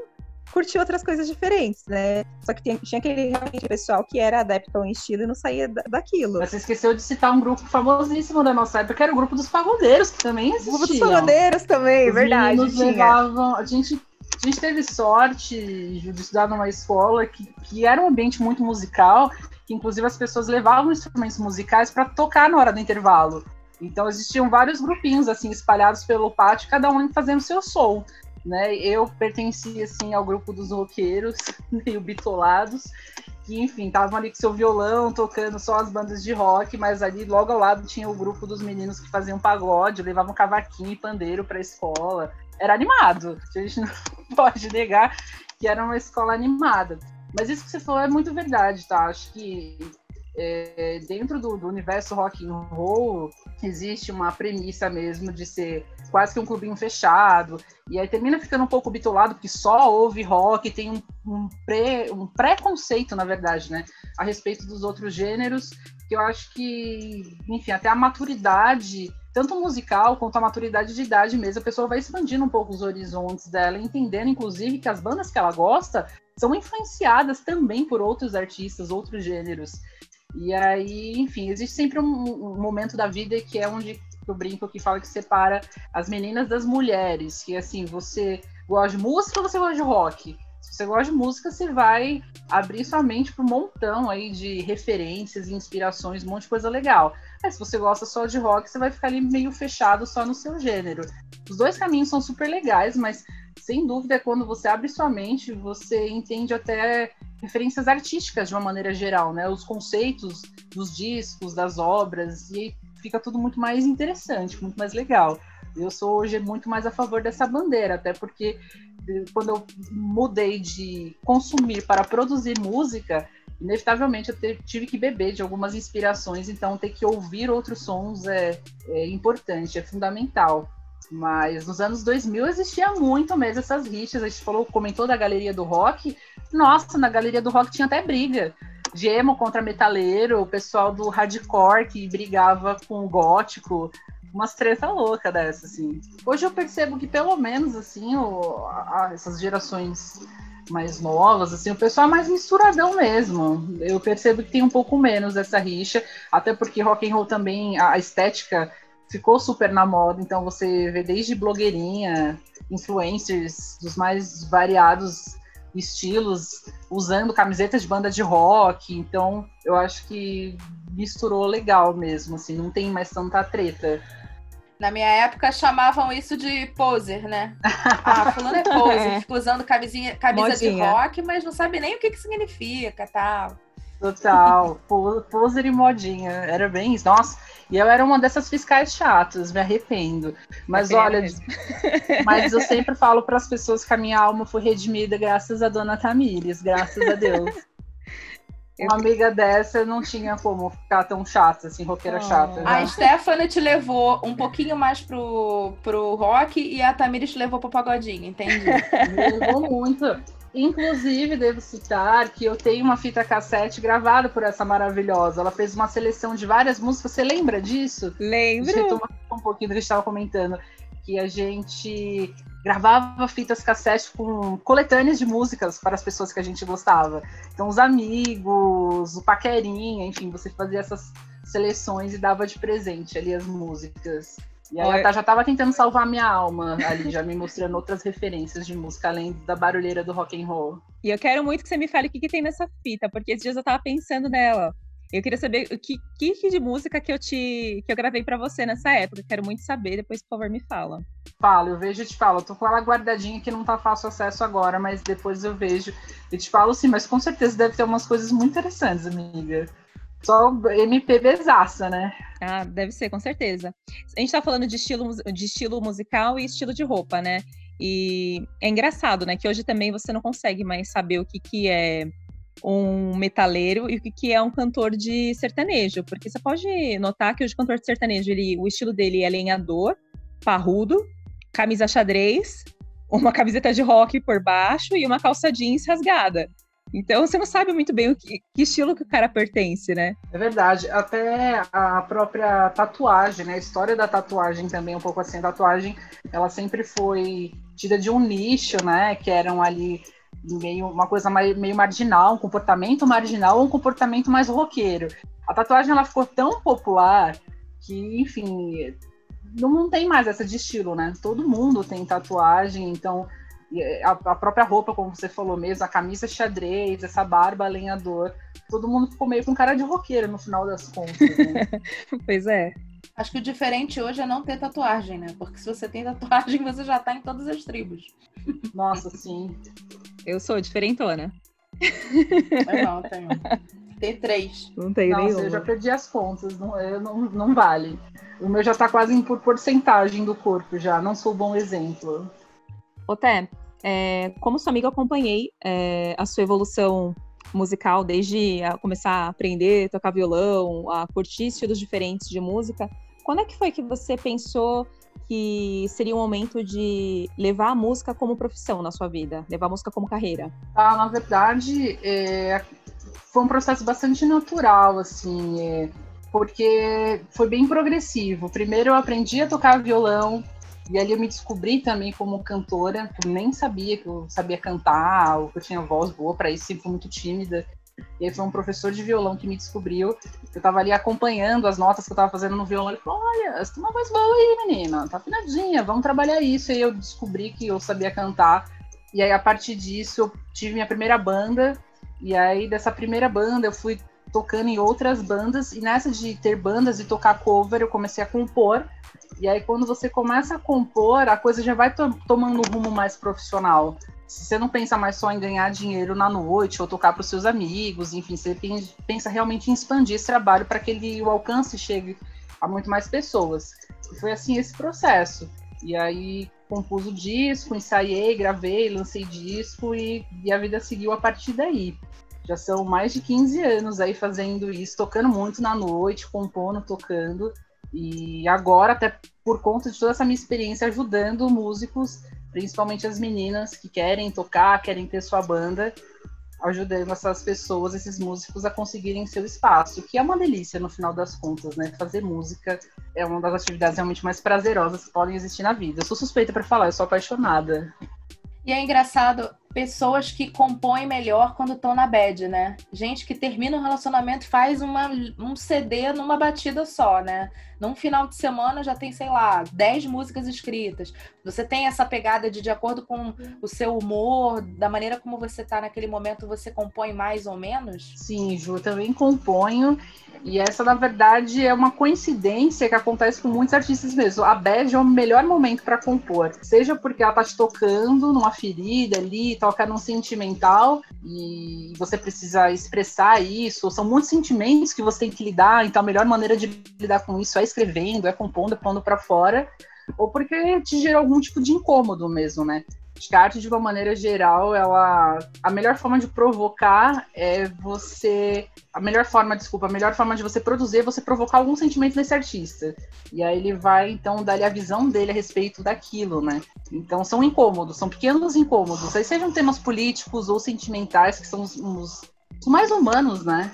Speaker 1: curtir outras coisas diferentes, né? Só que tinha, tinha aquele pessoal que era adepto ao estilo e não saía daquilo.
Speaker 4: Mas você esqueceu de citar um grupo famosíssimo da nossa época, que era o grupo dos pagodeiros, que também existia. O grupo dos
Speaker 1: pagodeiros também, Os verdade.
Speaker 4: Levavam, a gente a gente teve sorte de estudar numa escola que, que era um ambiente muito musical, que inclusive as pessoas levavam instrumentos musicais para tocar na hora do intervalo. Então existiam vários grupinhos assim espalhados pelo pátio, cada um fazendo seu som né? Eu pertencia assim ao grupo dos roqueiros, meio bitolados, que enfim, estavam ali com seu violão, tocando só as bandas de rock, mas ali logo ao lado tinha o grupo dos meninos que faziam pagode, levavam cavaquinho e pandeiro para a escola. Era animado. A gente não pode negar que era uma escola animada. Mas isso que você falou é muito verdade, tá? Acho que é, dentro do, do, universo rock and roll existe uma premissa mesmo de ser quase que um clubinho fechado. E aí termina ficando um pouco bitolado porque só ouve rock tem um, um, pré, um preconceito na verdade né a respeito dos outros gêneros que eu acho que enfim até a maturidade tanto musical quanto a maturidade de idade mesmo a pessoa vai expandindo um pouco os horizontes dela entendendo inclusive que as bandas que ela gosta são influenciadas também por outros artistas outros gêneros e aí, enfim, existe sempre um, um momento da vida que é onde eu brinco que fala que separa as meninas das mulheres, que assim, você gosta de música ou você gosta de rock? Se você gosta de música, você vai abrir sua mente para um montão aí de referências e inspirações, um monte de coisa legal. Mas se você gosta só de rock, você vai ficar ali meio fechado só no seu gênero. Os dois caminhos são super legais, mas sem dúvida, quando você abre sua mente, você entende até referências artísticas de uma maneira geral, né? Os conceitos dos discos, das obras, e fica tudo muito mais interessante, muito mais legal. Eu sou hoje muito mais a favor dessa bandeira, até porque eh, quando eu mudei de consumir para produzir música, inevitavelmente eu tive que beber de algumas inspirações, então ter que ouvir outros sons é, é importante, é fundamental. Mas nos anos 2000 existia muito mesmo essas rixas. A gente falou, comentou da galeria do rock. Nossa, na galeria do rock tinha até briga. Gemo contra metaleiro, o pessoal do hardcore que brigava com o gótico. Umas treta louca dessa, assim. Hoje eu percebo que pelo menos, assim, o, a, essas gerações mais novas, assim, o pessoal é mais misturadão mesmo. Eu percebo que tem um pouco menos essa rixa, até porque rock and roll também, a estética ficou super na moda, então você vê desde blogueirinha, influencers dos mais variados estilos, usando camisetas de banda de rock, então eu acho que misturou legal mesmo, assim, não tem mais tanta treta.
Speaker 2: Na minha época chamavam isso de poser, né? Ah, fulano é poser, é. fica usando camisinha, camisa Modinha. de rock, mas não sabe nem o que, que significa, tal.
Speaker 4: Total, poser e modinha, era bem isso. Nossa, e eu era uma dessas fiscais chatas, me arrependo. Mas é olha, mas eu sempre falo para as pessoas que a minha alma foi redimida graças a Dona Tamires, graças a Deus. Uma amiga dessa não tinha como ficar tão chata, assim, roqueira oh. chata.
Speaker 2: A Stephanie te levou um pouquinho mais pro, pro rock e a Tamires te levou pro pagodinho, entendi.
Speaker 4: Me levou muito. Inclusive, devo citar que eu tenho uma fita cassete gravada por essa maravilhosa. Ela fez uma seleção de várias músicas. Você lembra disso?
Speaker 1: Lembro.
Speaker 4: Eu tomar um pouquinho do que a gente estava comentando. Que a gente gravava fitas cassete com coletâneas de músicas para as pessoas que a gente gostava. Então, os amigos, o paquerinha, enfim, você fazia essas seleções e dava de presente ali as músicas. E aí Olha... já estava tentando salvar minha alma ali, já me mostrando outras referências de música, além da barulheira do rock and roll.
Speaker 1: E eu quero muito que você me fale o que, que tem nessa fita, porque esses dias eu estava pensando nela. Eu queria saber o que, que de música que eu te que eu gravei para você nessa época. Quero muito saber, depois, por favor, me fala.
Speaker 4: Falo, eu vejo e te falo. Eu tô com ela guardadinha que não tá fácil acesso agora, mas depois eu vejo e te falo sim, mas com certeza deve ter umas coisas muito interessantes, amiga. Só MPBzaça, né?
Speaker 1: Ah, deve ser, com certeza. A gente tá falando de estilo, de estilo musical e estilo de roupa, né? E é engraçado, né? Que hoje também você não consegue mais saber o que, que é um metaleiro e o que, que é um cantor de sertanejo. Porque você pode notar que hoje o cantor de sertanejo, ele, o estilo dele é lenhador, parrudo, camisa xadrez, uma camiseta de rock por baixo e uma calça jeans rasgada. Então você não sabe muito bem o que, que, estilo que o cara pertence, né?
Speaker 4: É verdade. Até a própria tatuagem, né? A história da tatuagem também, um pouco assim, a tatuagem, ela sempre foi tida de um nicho, né? Que eram ali meio uma coisa meio marginal, um comportamento marginal ou um comportamento mais roqueiro. A tatuagem ela ficou tão popular que, enfim, não, não tem mais essa de estilo, né? Todo mundo tem tatuagem, então a, a, própria roupa, como você falou mesmo, a camisa xadrez, essa barba lenhador, todo mundo ficou meio com cara de roqueiro no final das contas. Né?
Speaker 1: pois é.
Speaker 2: Acho que o diferente hoje é não ter tatuagem, né? Porque se você tem tatuagem, você já tá em todas as tribos.
Speaker 4: Nossa, sim.
Speaker 1: Eu sou diferentona.
Speaker 2: Eu não, tenho. Tem três.
Speaker 1: Não tem
Speaker 4: Nossa,
Speaker 1: nenhuma.
Speaker 4: eu já perdi as contas, não, eu, não, não vale. O meu já tá quase por porcentagem do corpo já, não sou um bom exemplo.
Speaker 1: Ô, Té, é, como sua amiga, acompanhei é, a sua evolução musical desde a começar a aprender, tocar violão, a curtir estilos diferentes de música. Quando é que foi que você pensou que seria um momento de levar a música como profissão na sua vida, levar a música como carreira?
Speaker 4: Ah, na verdade, é, foi um processo bastante natural, assim, é, porque foi bem progressivo. Primeiro eu aprendi a tocar violão, e ali eu me descobri também como cantora, eu nem sabia que eu sabia cantar, ou que eu tinha voz boa para isso, sempre fui muito tímida. E aí foi um professor de violão que me descobriu. Eu tava ali acompanhando as notas que eu tava fazendo no violão. Ele falou: Olha, você tem uma voz boa aí, menina, tá afinadinha, vamos trabalhar isso. E aí eu descobri que eu sabia cantar. E aí, a partir disso, eu tive minha primeira banda. E aí, dessa primeira banda, eu fui tocando em outras bandas. E nessa de ter bandas e tocar cover, eu comecei a compor. E aí, quando você começa a compor, a coisa já vai to tomando um rumo mais profissional. Você não pensa mais só em ganhar dinheiro na noite ou tocar para os seus amigos, enfim, você pensa realmente em expandir esse trabalho para que ele, o alcance chegue a muito mais pessoas. E foi assim esse processo. E aí compus o disco, ensaiei, gravei, lancei disco e, e a vida seguiu a partir daí. Já são mais de 15 anos aí fazendo isso, tocando muito na noite, compondo, tocando. E agora, até por conta de toda essa minha experiência ajudando músicos principalmente as meninas que querem tocar, querem ter sua banda, ajudando essas pessoas, esses músicos a conseguirem seu espaço, que é uma delícia no final das contas, né? Fazer música é uma das atividades realmente mais prazerosas que podem existir na vida. Eu sou suspeita para falar, eu sou apaixonada.
Speaker 2: E é engraçado, pessoas que compõem melhor quando estão na bad, né? Gente que termina um relacionamento faz uma, um CD numa batida só, né? Num final de semana já tem, sei lá, 10 músicas escritas. Você tem essa pegada de, de acordo com o seu humor, da maneira como você tá naquele momento, você compõe mais ou menos?
Speaker 4: Sim, Ju, eu também componho. E essa, na verdade, é uma coincidência que acontece com muitos artistas mesmo. A bad é o melhor momento para compor. Seja porque ela tá te tocando numa ferida ali, toca num sentimental, e você precisa expressar isso. São muitos sentimentos que você tem que lidar, então a melhor maneira de lidar com isso é escrevendo, é compondo, é pondo para fora, ou porque te gera algum tipo de incômodo mesmo, né? Acho que a arte, de uma maneira geral, ela. A melhor forma de provocar é você. A melhor forma, desculpa, a melhor forma de você produzir é você provocar algum sentimento nesse artista. E aí ele vai, então, dar a visão dele a respeito daquilo, né? Então são incômodos, são pequenos incômodos. Aí sejam temas políticos ou sentimentais, que são os, os, os mais humanos, né?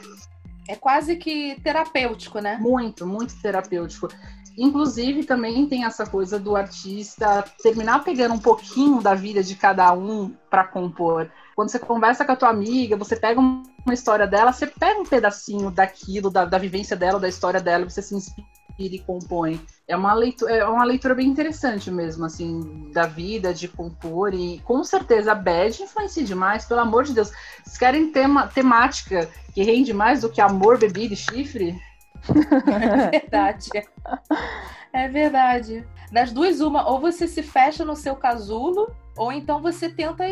Speaker 2: É quase que terapêutico, né?
Speaker 4: Muito, muito terapêutico. Inclusive, também tem essa coisa do artista terminar pegando um pouquinho da vida de cada um para compor. Quando você conversa com a tua amiga, você pega uma história dela, você pega um pedacinho daquilo, da, da vivência dela, da história dela, você se inspira e compõe. É uma, leitura, é uma leitura bem interessante mesmo, assim, da vida, de compor. E com certeza a Bad influencia demais, pelo amor de Deus. Vocês querem tema, temática que rende mais do que amor, bebida e chifre?
Speaker 2: É verdade. É verdade. Das duas, uma, ou você se fecha no seu casulo, ou então você tenta,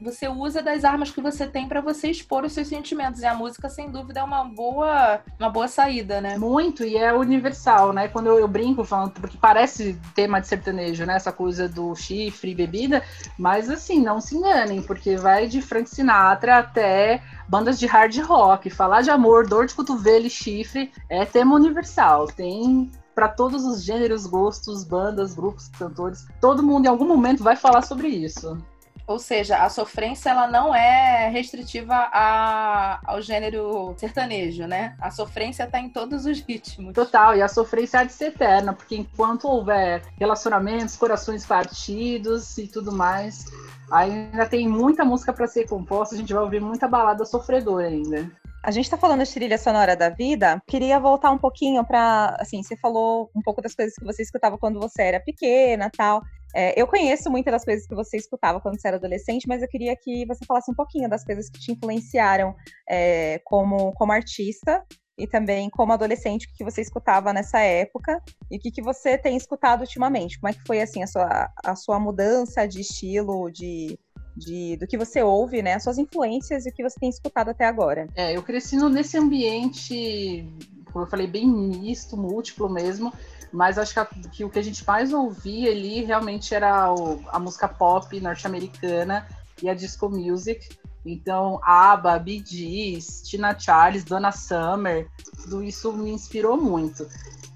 Speaker 2: você usa das armas que você tem para você expor os seus sentimentos. E a música, sem dúvida, é uma boa, uma boa saída, né?
Speaker 4: Muito, e é universal, né? Quando eu, eu brinco falando, porque parece tema de sertanejo, né? Essa coisa do chifre e bebida, mas assim, não se enganem, porque vai de Frank Sinatra até bandas de hard rock. Falar de amor, dor de cotovelo e chifre é tema universal. Tem para todos os gêneros, gostos, bandas, grupos, cantores. Todo mundo em algum momento vai falar sobre isso.
Speaker 2: Ou seja, a sofrência ela não é restritiva a, ao gênero sertanejo, né? A sofrência está em todos os ritmos.
Speaker 4: Total, e a sofrência há de ser eterna, porque enquanto houver relacionamentos, corações partidos e tudo mais, ainda tem muita música para ser composta, a gente vai ouvir muita balada sofredora ainda.
Speaker 1: A gente está falando de trilha sonora da vida. Queria voltar um pouquinho para, assim, você falou um pouco das coisas que você escutava quando você era pequena, tal. É, eu conheço muitas das coisas que você escutava quando você era adolescente, mas eu queria que você falasse um pouquinho das coisas que te influenciaram é, como, como artista e também como adolescente, o que você escutava nessa época e o que, que você tem escutado ultimamente. Como é que foi assim a sua, a sua mudança de estilo, de de, do que você ouve, né? As suas influências e o que você tem escutado até agora.
Speaker 4: É, eu cresci nesse ambiente, como eu falei, bem misto, múltiplo mesmo. Mas acho que, a, que o que a gente mais ouvia ali realmente era o, a música pop norte-americana e a disco music. Então, ABBA, Bee Gees, Tina Charles, Donna Summer, tudo isso me inspirou muito.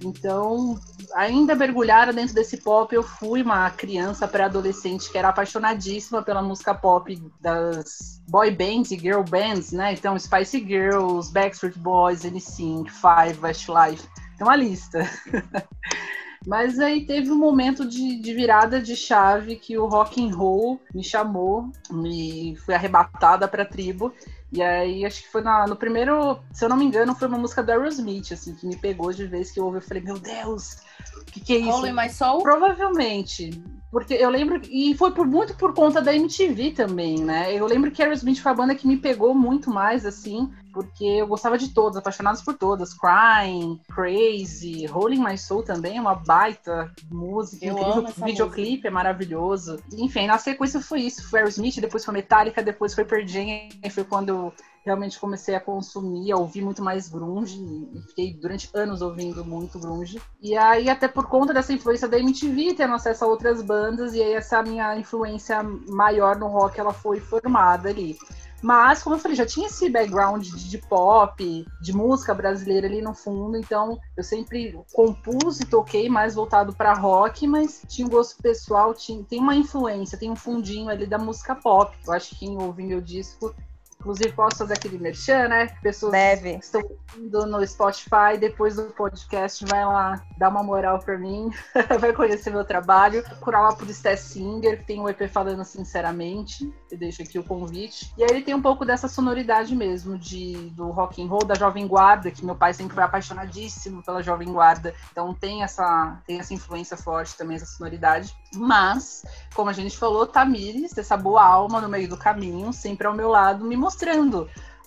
Speaker 4: Então, ainda mergulhada dentro desse pop, eu fui uma criança pré-adolescente que era apaixonadíssima pela música pop das boy bands e girl bands, né? Então, Spice Girls, Backstreet Boys, NSYNC, Five, Westlife. Tem uma lista. Mas aí teve um momento de, de, virada de chave que o rock and roll me chamou, me fui arrebatada para a tribo e aí, acho que foi na, no primeiro, se eu não me engano, foi uma música do Aerosmith, assim, que me pegou de vez que eu ouvi. Eu falei, meu Deus, o que, que é isso?
Speaker 2: Holy My Soul?
Speaker 4: Provavelmente. Porque eu lembro, e foi por, muito por conta da MTV também, né? Eu lembro que Aerosmith foi a banda que me pegou muito mais, assim, porque eu gostava de todas, apaixonados por todas. Crying, Crazy, Rolling My Soul também é uma baita música.
Speaker 2: Eu
Speaker 4: incrível. videoclipe
Speaker 2: música.
Speaker 4: é maravilhoso. Enfim, na sequência foi isso. Foi Aerosmith, depois foi Metallica, depois foi Pearl Jam, foi quando realmente comecei a consumir, a ouvir muito mais grunge e fiquei durante anos ouvindo muito grunge. E aí até por conta dessa influência da MTV, tendo acesso a outras bandas e aí essa minha influência maior no rock ela foi formada ali. Mas, como eu falei, já tinha esse background de, de, pop, de música brasileira ali no fundo, então eu sempre compus e toquei mais voltado para rock, mas tinha um gosto pessoal, tinha, tem uma influência, tem um fundinho ali da música pop. Eu acho que quem ouve meu disco Inclusive, posso fazer aquele merchan, né? Pessoas
Speaker 1: Deve.
Speaker 4: que estão indo no Spotify, depois do podcast, vai lá dar uma moral pra mim, vai conhecer meu trabalho. Procurar lá por Sté Singer, que tem um EP falando sinceramente. Eu deixo aqui o convite. E aí ele tem um pouco dessa sonoridade mesmo, de, do rock and roll, da Jovem Guarda, que meu pai sempre foi apaixonadíssimo pela Jovem Guarda. Então tem essa, tem essa influência forte também, essa sonoridade. Mas, como a gente falou, Tamires, essa boa alma no meio do caminho, sempre ao meu lado, me mostrando.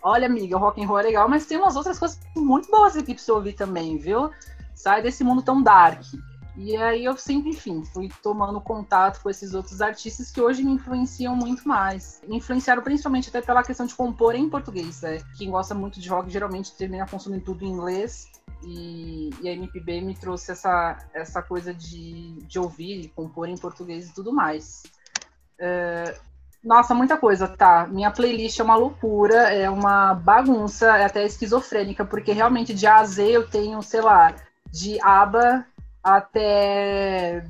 Speaker 4: Olha, amiga, o rock and roll é legal, mas tem umas outras coisas muito boas aqui pra você ouvir também, viu? Sai desse mundo tão dark. E aí eu sempre, enfim, fui tomando contato com esses outros artistas que hoje me influenciam muito mais. Me influenciaram principalmente até pela questão de compor em português, né? Quem gosta muito de rock geralmente termina consumindo tudo em inglês. E, e a MPB me trouxe essa, essa coisa de, de ouvir e compor em português e tudo mais. É, nossa, muita coisa, tá? Minha playlist é uma loucura, é uma bagunça, é até esquizofrênica, porque realmente de A a Z eu tenho, sei lá, de aba até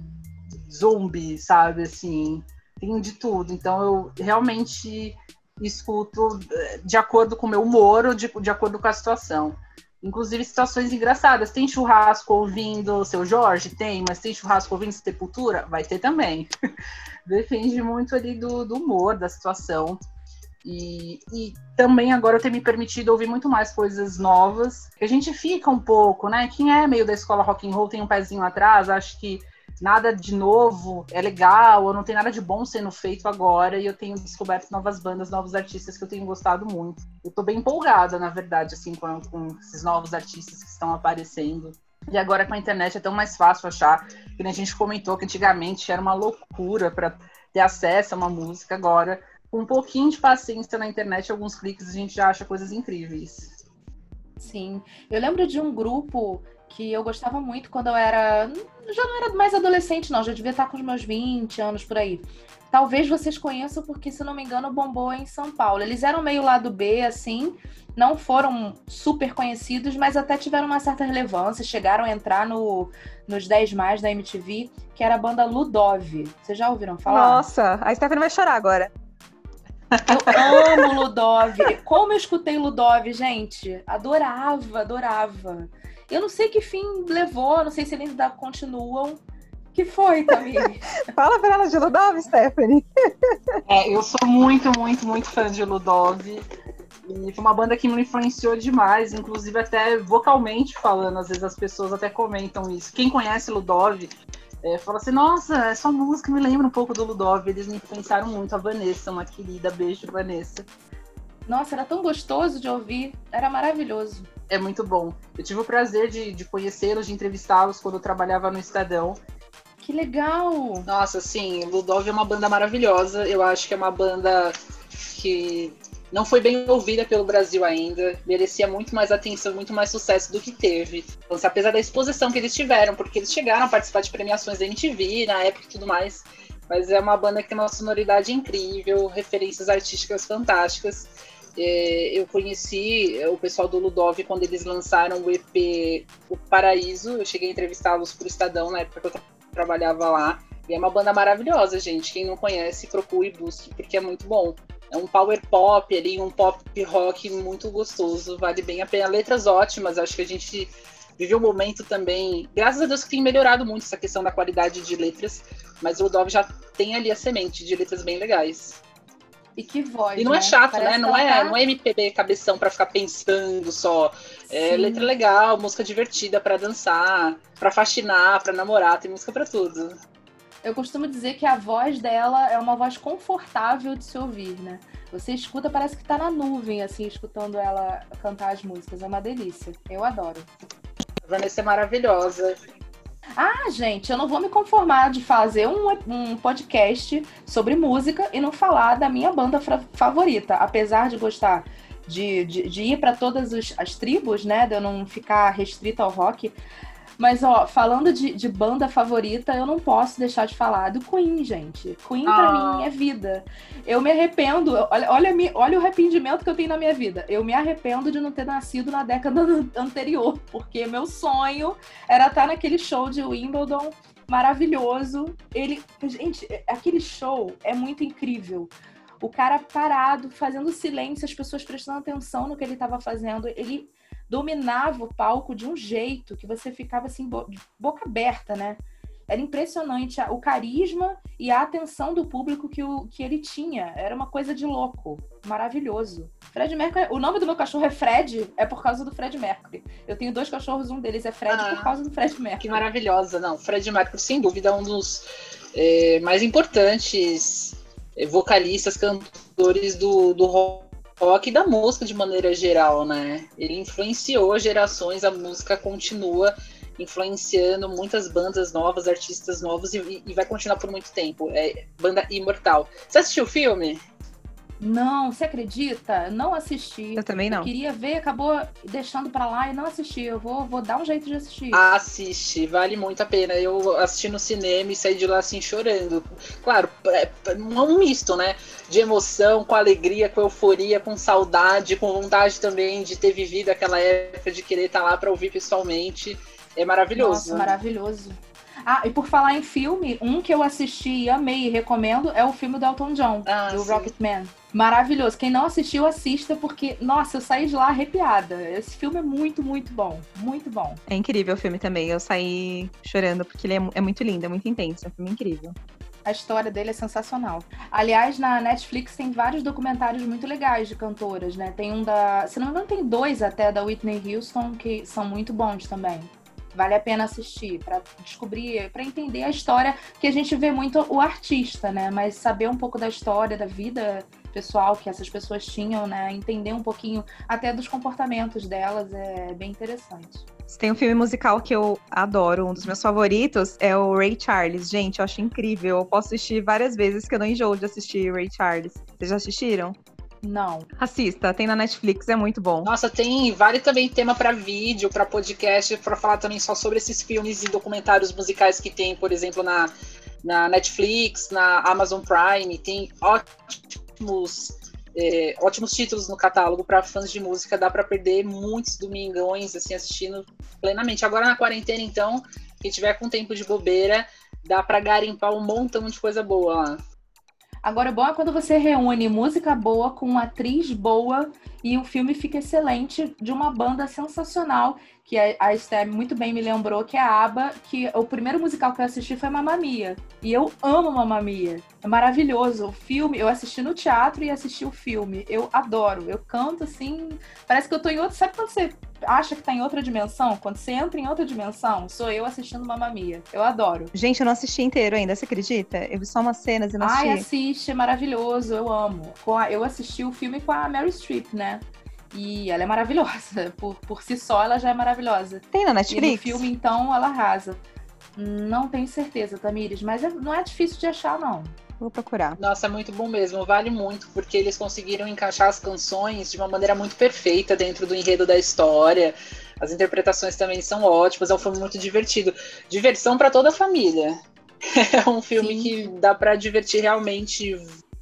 Speaker 4: zombie, sabe? Assim, tenho de tudo. Então eu realmente escuto eh, de acordo com o meu humor ou de, de acordo com a situação. Inclusive situações engraçadas. Tem churrasco ouvindo seu Jorge? Tem, mas tem churrasco ouvindo Sepultura? Vai ter também. Depende muito ali do, do humor, da situação. E, e, também agora eu tenho me permitido ouvir muito mais coisas novas. A gente fica um pouco, né? Quem é meio da escola rock and roll tem um pezinho atrás, acho que nada de novo é legal, ou não tem nada de bom sendo feito agora, e eu tenho descoberto novas bandas, novos artistas que eu tenho gostado muito. Eu tô bem empolgada, na verdade, assim, com, com esses novos artistas que estão aparecendo. E agora com a internet é tão mais fácil achar, que a gente comentou que antigamente era uma loucura para ter acesso a uma música, agora com um pouquinho de paciência na internet, alguns cliques, a gente já acha coisas incríveis.
Speaker 2: Sim. Eu lembro de um grupo que eu gostava muito quando eu era. Já não era mais adolescente, não, já devia estar com os meus 20 anos por aí. Talvez vocês conheçam, porque, se não me engano, bombou em São Paulo. Eles eram meio lado B, assim, não foram super conhecidos, mas até tiveram uma certa relevância, chegaram a entrar no, nos 10 mais da MTV, que era a banda Ludov. Vocês já ouviram falar?
Speaker 1: Nossa, a Stephanie vai chorar agora.
Speaker 2: Eu amo Ludov. Como eu escutei Ludov, gente? Adorava, adorava. Eu não sei que fim levou, não sei se eles ainda continuam. Que foi, Tamir?
Speaker 1: Fala pra ela de Ludov, Stephanie.
Speaker 4: É, eu sou muito, muito, muito fã de Ludov. E foi uma banda que me influenciou demais, inclusive até vocalmente falando, às vezes as pessoas até comentam isso. Quem conhece Ludov é, fala assim, nossa, essa música me lembra um pouco do Ludov, eles me influenciaram muito, a Vanessa, uma querida, beijo Vanessa.
Speaker 2: Nossa, era tão gostoso de ouvir, era maravilhoso.
Speaker 4: É muito bom. Eu tive o prazer de, de conhecê-los, de entrevistá-los quando eu trabalhava no Estadão.
Speaker 2: Que legal!
Speaker 4: Nossa, sim, Ludov é uma banda maravilhosa. Eu acho que é uma banda que não foi bem ouvida pelo Brasil ainda, merecia muito mais atenção, muito mais sucesso do que teve. Então, apesar da exposição que eles tiveram, porque eles chegaram a participar de premiações da MTV na época e tudo mais, mas é uma banda que tem uma sonoridade incrível, referências artísticas fantásticas. É, eu conheci o pessoal do Ludov quando eles lançaram o EP O Paraíso. Eu cheguei a entrevistá-los por Estadão na época que eu trabalhava lá. E é uma banda maravilhosa, gente. Quem não conhece, procure e busque, porque é muito bom. É um power pop ali, um pop rock muito gostoso, vale bem a pena. Letras ótimas, acho que a gente vive um momento também, graças a Deus que tem melhorado muito essa questão da qualidade de letras, mas o Ludov já tem ali a semente de letras bem legais.
Speaker 2: E que voz.
Speaker 4: E não é
Speaker 2: né?
Speaker 4: é chato,
Speaker 2: Parece
Speaker 4: né? Não é,
Speaker 2: tá...
Speaker 4: não é MPB cabeção para ficar pensando só. É Sim. letra legal, música divertida para dançar, para faxinar, para namorar, tem música para tudo.
Speaker 2: Eu costumo dizer que a voz dela é uma voz confortável de se ouvir, né? Você escuta, parece que tá na nuvem, assim, escutando ela cantar as músicas. É uma delícia. Eu adoro.
Speaker 4: A Vanessa é maravilhosa.
Speaker 2: Ah, gente, eu não vou me conformar de fazer um, um podcast sobre música e não falar da minha banda favorita. Apesar de gostar de, de, de ir para todas os, as tribos, né? De eu não ficar restrita ao rock. Mas, ó, falando de, de, banda favorita, eu não posso deixar de falar do Queen, gente. Queen, pra ah. mim, é vida. Eu me arrependo, olha, olha, olha o arrependimento que eu tenho na minha vida. Eu me arrependo de não ter nascido na década anterior, porque meu sonho era estar naquele show de Wimbledon maravilhoso. Ele, gente, aquele show é muito incrível o cara parado, fazendo silêncio, as pessoas prestando atenção no que ele estava fazendo. Ele dominava o palco de um jeito que você ficava assim, boca aberta, né? Era impressionante o carisma e a atenção do público que, o, que ele tinha. Era uma coisa de louco, maravilhoso. Fred Mercury, o nome do meu cachorro é Fred, é por causa do Fred Mercury. Eu tenho dois cachorros, um deles é Fred ah, por causa do Fred Mercury.
Speaker 4: Que maravilhosa, não. Fred Mercury, sem dúvida, é um dos é, mais importantes é, vocalistas, cantores do, do rock rock e da música de maneira geral, né? Ele influenciou gerações, a música continua influenciando muitas bandas novas, artistas novos e, e vai continuar por muito tempo. É banda imortal. Você assistiu o filme?
Speaker 2: Não, você acredita? Não assisti.
Speaker 1: Eu também não.
Speaker 2: Eu queria ver, acabou deixando pra lá e não assisti. Eu vou, vou dar um jeito de assistir.
Speaker 4: Assiste, vale muito a pena. Eu assisti no cinema e saí de lá assim chorando. Claro, é, é um misto, né? De emoção, com alegria, com euforia, com saudade, com vontade também de ter vivido aquela época, de querer estar lá pra ouvir pessoalmente. É maravilhoso.
Speaker 2: Nossa, maravilhoso. Ah, e por falar em filme, um que eu assisti e amei e recomendo é o filme do Elton John, ah, do Rocketman. Maravilhoso. Quem não assistiu, assista, porque, nossa, eu saí de lá arrepiada. Esse filme é muito, muito bom. Muito bom.
Speaker 1: É incrível o filme também. Eu saí chorando, porque ele é, é muito lindo, é muito intenso. É um filme incrível.
Speaker 2: A história dele é sensacional. Aliás, na Netflix tem vários documentários muito legais de cantoras, né? Tem um da. Se não me engano, tem dois até da Whitney Houston que são muito bons também vale a pena assistir para descobrir, para entender a história, que a gente vê muito o artista, né? Mas saber um pouco da história, da vida pessoal que essas pessoas tinham, né? Entender um pouquinho até dos comportamentos delas é bem interessante.
Speaker 1: Tem um filme musical que eu adoro, um dos meus favoritos é o Ray Charles. Gente, eu acho incrível. Eu posso assistir várias vezes que eu não enjoo de assistir Ray Charles. Vocês já assistiram?
Speaker 2: Não.
Speaker 1: Assista, tem na Netflix, é muito bom.
Speaker 4: Nossa, tem, vale também tema para vídeo, para podcast, para falar também só sobre esses filmes e documentários musicais que tem, por exemplo, na, na Netflix, na Amazon Prime, tem ótimos é, ótimos títulos no catálogo para fãs de música, dá para perder muitos domingões assim assistindo plenamente. Agora na quarentena, então, quem tiver com tempo de bobeira, dá para garimpar um montão de coisa boa lá.
Speaker 2: Agora, o bom é quando você reúne música boa com uma atriz boa e o filme fica excelente de uma banda sensacional que a Esther muito bem me lembrou, que é a ABBA, que o primeiro musical que eu assisti foi Mamma Mia. E eu amo Mamma Mia. É maravilhoso. O filme, eu assisti no teatro e assisti o filme. Eu adoro. Eu canto assim, parece que eu tô em outro... Sabe quando você acha que tá em outra dimensão? Quando você entra em outra dimensão, sou eu assistindo Mamma Mia. Eu adoro.
Speaker 1: Gente, eu não assisti inteiro ainda, você acredita? Eu vi só umas cenas e não assisti.
Speaker 2: Ai, assiste, é maravilhoso, eu amo. Eu assisti o filme com a Mary Streep, né? E ela é maravilhosa. Por, por si só, ela já é maravilhosa.
Speaker 1: Tem na Netflix?
Speaker 2: E no filme, então, ela arrasa. Não tenho certeza, Tamires, mas é, não é difícil de achar, não.
Speaker 1: Vou procurar.
Speaker 4: Nossa, é muito bom mesmo. Vale muito, porque eles conseguiram encaixar as canções de uma maneira muito perfeita dentro do enredo da história. As interpretações também são ótimas. É um filme muito divertido. Diversão para toda a família. É um filme Sim. que dá para divertir realmente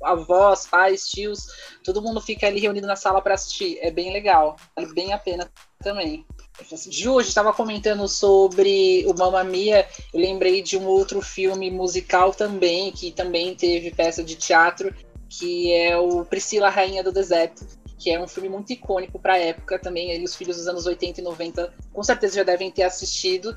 Speaker 4: avós, pais, tios, todo mundo fica ali reunido na sala para assistir. É bem legal, vale bem a pena também. Ju, a gente estava comentando sobre o Mamma Mia, eu lembrei de um outro filme musical também, que também teve peça de teatro, que é o Priscila Rainha do Deserto, que é um filme muito icônico para a época também, os filhos dos anos 80 e 90 com certeza já devem ter assistido,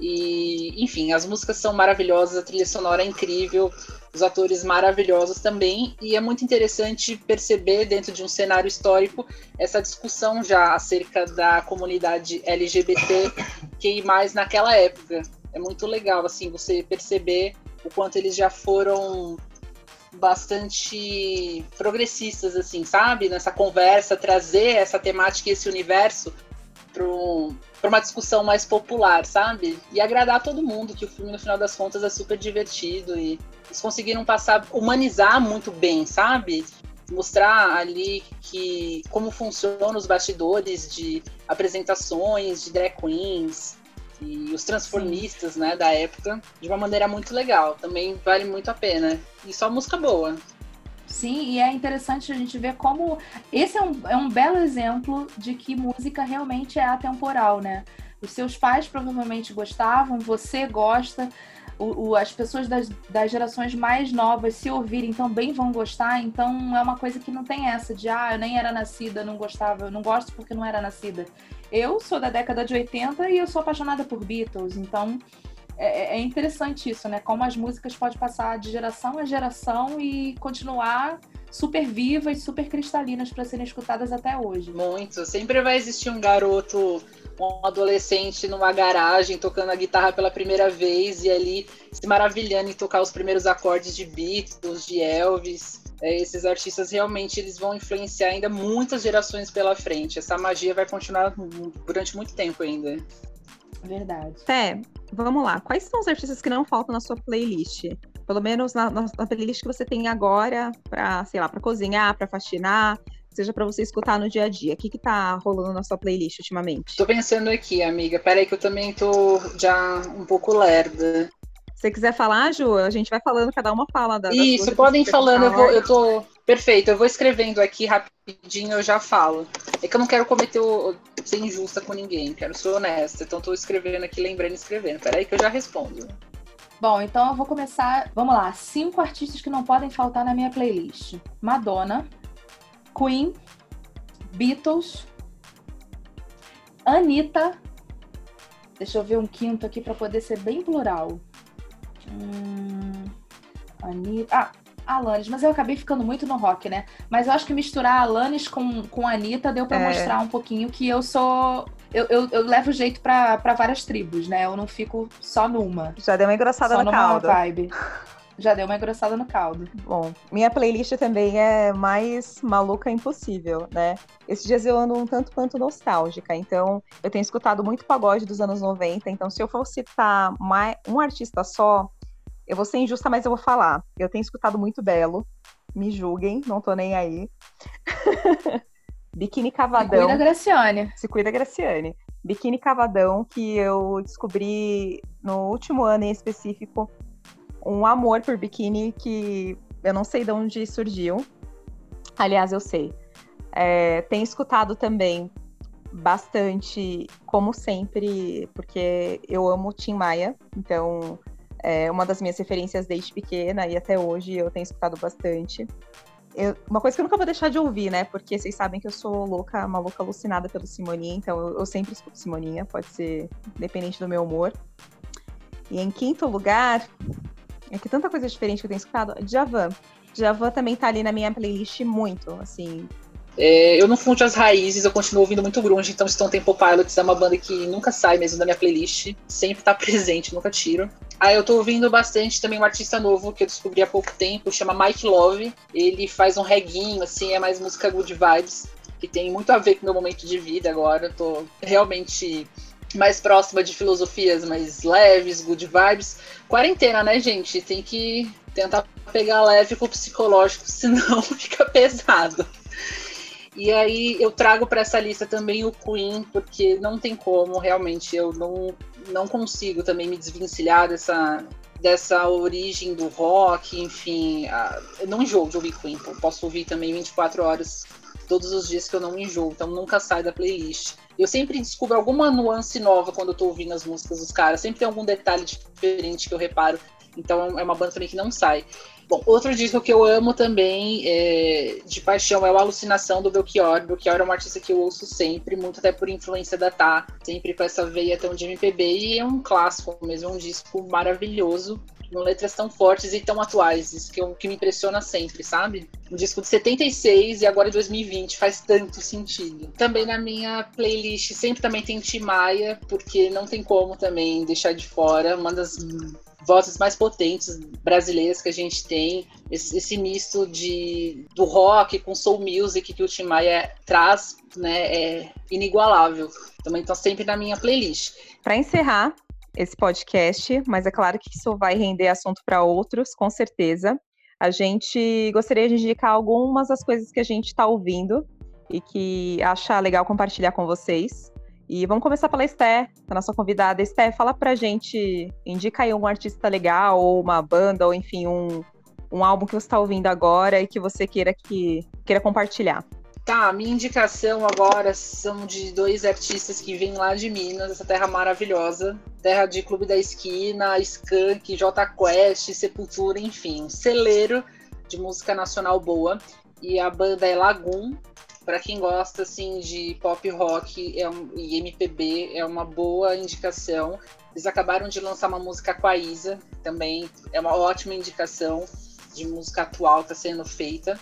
Speaker 4: e, enfim, as músicas são maravilhosas, a trilha sonora é incrível, os atores maravilhosos também, e é muito interessante perceber dentro de um cenário histórico essa discussão já acerca da comunidade LGBT que mais naquela época. É muito legal assim você perceber o quanto eles já foram bastante progressistas assim, sabe? Nessa conversa trazer essa temática e esse universo para uma discussão mais popular, sabe? E agradar todo mundo, que o filme, no final das contas, é super divertido e eles conseguiram passar, humanizar muito bem, sabe? Mostrar ali que como funcionam os bastidores de apresentações de drag queens e os transformistas, né, da época, de uma maneira muito legal. Também vale muito a pena. E só música boa.
Speaker 2: Sim, e é interessante a gente ver como. Esse é um, é um belo exemplo de que música realmente é atemporal, né? Os seus pais provavelmente gostavam, você gosta, o, o, as pessoas das, das gerações mais novas, se ouvirem, também vão gostar. Então é uma coisa que não tem essa de, ah, eu nem era nascida, não gostava, eu não gosto porque não era nascida. Eu sou da década de 80 e eu sou apaixonada por Beatles, então é, é, interessante isso, né? Como as músicas podem passar de geração a geração e continuar super vivas, super cristalinas para serem escutadas até hoje.
Speaker 4: Muito. Sempre vai existir um garoto, um adolescente numa garagem tocando a guitarra pela primeira vez e ali se maravilhando em tocar os primeiros acordes de Beatles, de Elvis. É, esses artistas realmente eles vão influenciar ainda muitas gerações pela frente. Essa magia vai continuar durante muito tempo ainda.
Speaker 2: Verdade.
Speaker 1: Té, vamos lá. Quais são os artistas que não faltam na sua playlist? Pelo menos na, na, na playlist que você tem agora para, sei lá, para cozinhar, para faxinar, seja para você escutar no dia a dia. O que que tá rolando na sua playlist ultimamente?
Speaker 4: Tô pensando aqui, amiga. Peraí que eu também tô já um pouco lerda.
Speaker 1: Se você quiser falar, Ju, a gente vai falando, cada uma fala da.
Speaker 4: Isso, podem ir falando, eu, vou, eu tô. Perfeito, eu vou escrevendo aqui rapidinho, eu já falo. É que eu não quero cometer o. ser injusta com ninguém, quero ser honesta. Então tô escrevendo aqui, lembrando e escrevendo. Peraí que eu já respondo.
Speaker 2: Bom, então eu vou começar. Vamos lá, cinco artistas que não podem faltar na minha playlist: Madonna, Queen, Beatles, Anitta. Deixa eu ver um quinto aqui para poder ser bem plural. Hum, Anitta. Ah, Alanis, mas eu acabei ficando muito no rock, né? Mas eu acho que misturar Alanis com, com Anitta deu para é. mostrar um pouquinho que eu sou. Eu, eu, eu levo jeito para várias tribos, né? Eu não fico só numa.
Speaker 1: Já deu uma engrossada só no numa caldo.
Speaker 2: vibe. Já deu uma engrossada no caldo.
Speaker 1: Bom, minha playlist também é mais maluca impossível, né? Esses dias eu ando um tanto quanto nostálgica, então eu tenho escutado muito pagode dos anos 90, então se eu for citar um artista só, eu vou ser injusta, mas eu vou falar. Eu tenho escutado muito Belo. Me julguem, não tô nem aí. Biquíni Cavadão. Se
Speaker 2: cuida, Graciane.
Speaker 1: Se cuida, Graciane. Biquíni Cavadão, que eu descobri no último ano em específico um amor por biquíni que eu não sei de onde surgiu. Aliás, eu sei. É, tenho escutado também bastante, como sempre, porque eu amo Tim Maia, então é uma das minhas referências desde pequena e até hoje eu tenho escutado bastante. Eu, uma coisa que eu nunca vou deixar de ouvir, né? Porque vocês sabem que eu sou louca, uma louca alucinada pelo Simoninha, então eu, eu sempre escuto Simoninha, pode ser independente do meu humor. E em quinto lugar, é que tanta coisa diferente que eu tenho escutado, Javan. Javan também tá ali na minha playlist muito, assim,
Speaker 4: é, eu não funde as raízes, eu continuo ouvindo muito grunge, então Stone Temple Pilots é uma banda que nunca sai mesmo da minha playlist, sempre tá presente, nunca tiro. Aí eu tô ouvindo bastante também um artista novo que eu descobri há pouco tempo, chama Mike Love. Ele faz um reguinho, assim, é mais música good vibes, que tem muito a ver com o meu momento de vida agora. Eu tô realmente mais próxima de filosofias mais leves, good vibes. Quarentena, né, gente? Tem que tentar pegar leve com o psicológico, senão fica pesado. E aí eu trago para essa lista também o Queen, porque não tem como, realmente, eu não, não consigo também me desvencilhar dessa, dessa origem do rock, enfim. eu não enjoo de ouvir Queen, eu posso ouvir também 24 horas todos os dias que eu não enjoo, então nunca sai da playlist. Eu sempre descubro alguma nuance nova quando eu tô ouvindo as músicas dos caras, sempre tem algum detalhe diferente que eu reparo. Então é uma banda também que não sai. Bom, outro disco que eu amo também, é, de paixão, é o Alucinação do Belchior. Belchior é um artista que eu ouço sempre, muito até por influência da Tá, sempre com essa veia tão de MPB, e é um clássico mesmo, é um disco maravilhoso, com letras tão fortes e tão atuais, isso que, eu, que me impressiona sempre, sabe? Um disco de 76 e agora de 2020, faz tanto sentido. Também na minha playlist sempre também tem Timaya, porque não tem como também deixar de fora, uma das vozes mais potentes brasileiras que a gente tem, esse, esse misto de, do rock com soul music que o Tim Maia traz, né, é inigualável. Também está sempre na minha playlist.
Speaker 1: Para encerrar esse podcast, mas é claro que isso vai render assunto para outros, com certeza. A gente gostaria de indicar algumas das coisas que a gente está ouvindo e que acha legal compartilhar com vocês. E vamos começar pela Esté, a nossa convidada. Esté, fala pra gente, indica aí um artista legal, ou uma banda, ou enfim, um, um álbum que você está ouvindo agora e que você queira que queira compartilhar.
Speaker 4: Tá, minha indicação agora são de dois artistas que vêm lá de Minas, essa terra maravilhosa, terra de Clube da Esquina, Skank, J Quest, Sepultura, enfim, um celeiro de música nacional boa. E a banda é Lagoon, para quem gosta assim de pop rock é um, e MPB é uma boa indicação. Eles acabaram de lançar uma música com a Isa, também é uma ótima indicação de música atual está sendo feita.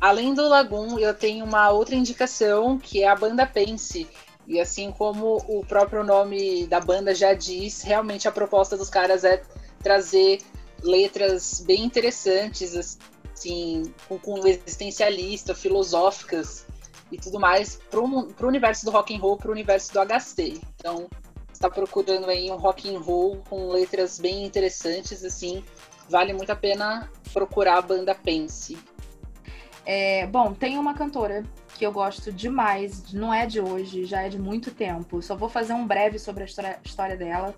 Speaker 4: Além do Lagoon, eu tenho uma outra indicação que é a banda Pense. E assim como o próprio nome da banda já diz, realmente a proposta dos caras é trazer letras bem interessantes, assim, com, com existencialista, filosóficas e tudo mais, para o universo do rock and roll, para o universo do HC. Então, está procurando aí um rock and roll com letras bem interessantes, assim, vale muito a pena procurar a banda Pense.
Speaker 2: É, bom, tem uma cantora que eu gosto demais, não é de hoje, já é de muito tempo. Só vou fazer um breve sobre a história, dela.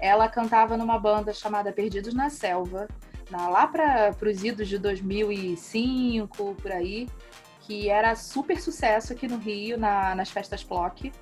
Speaker 2: Ela cantava numa banda chamada Perdidos na Selva, lá para os idos de 2005, por aí, que era super sucesso aqui no Rio, na, nas festas Plock.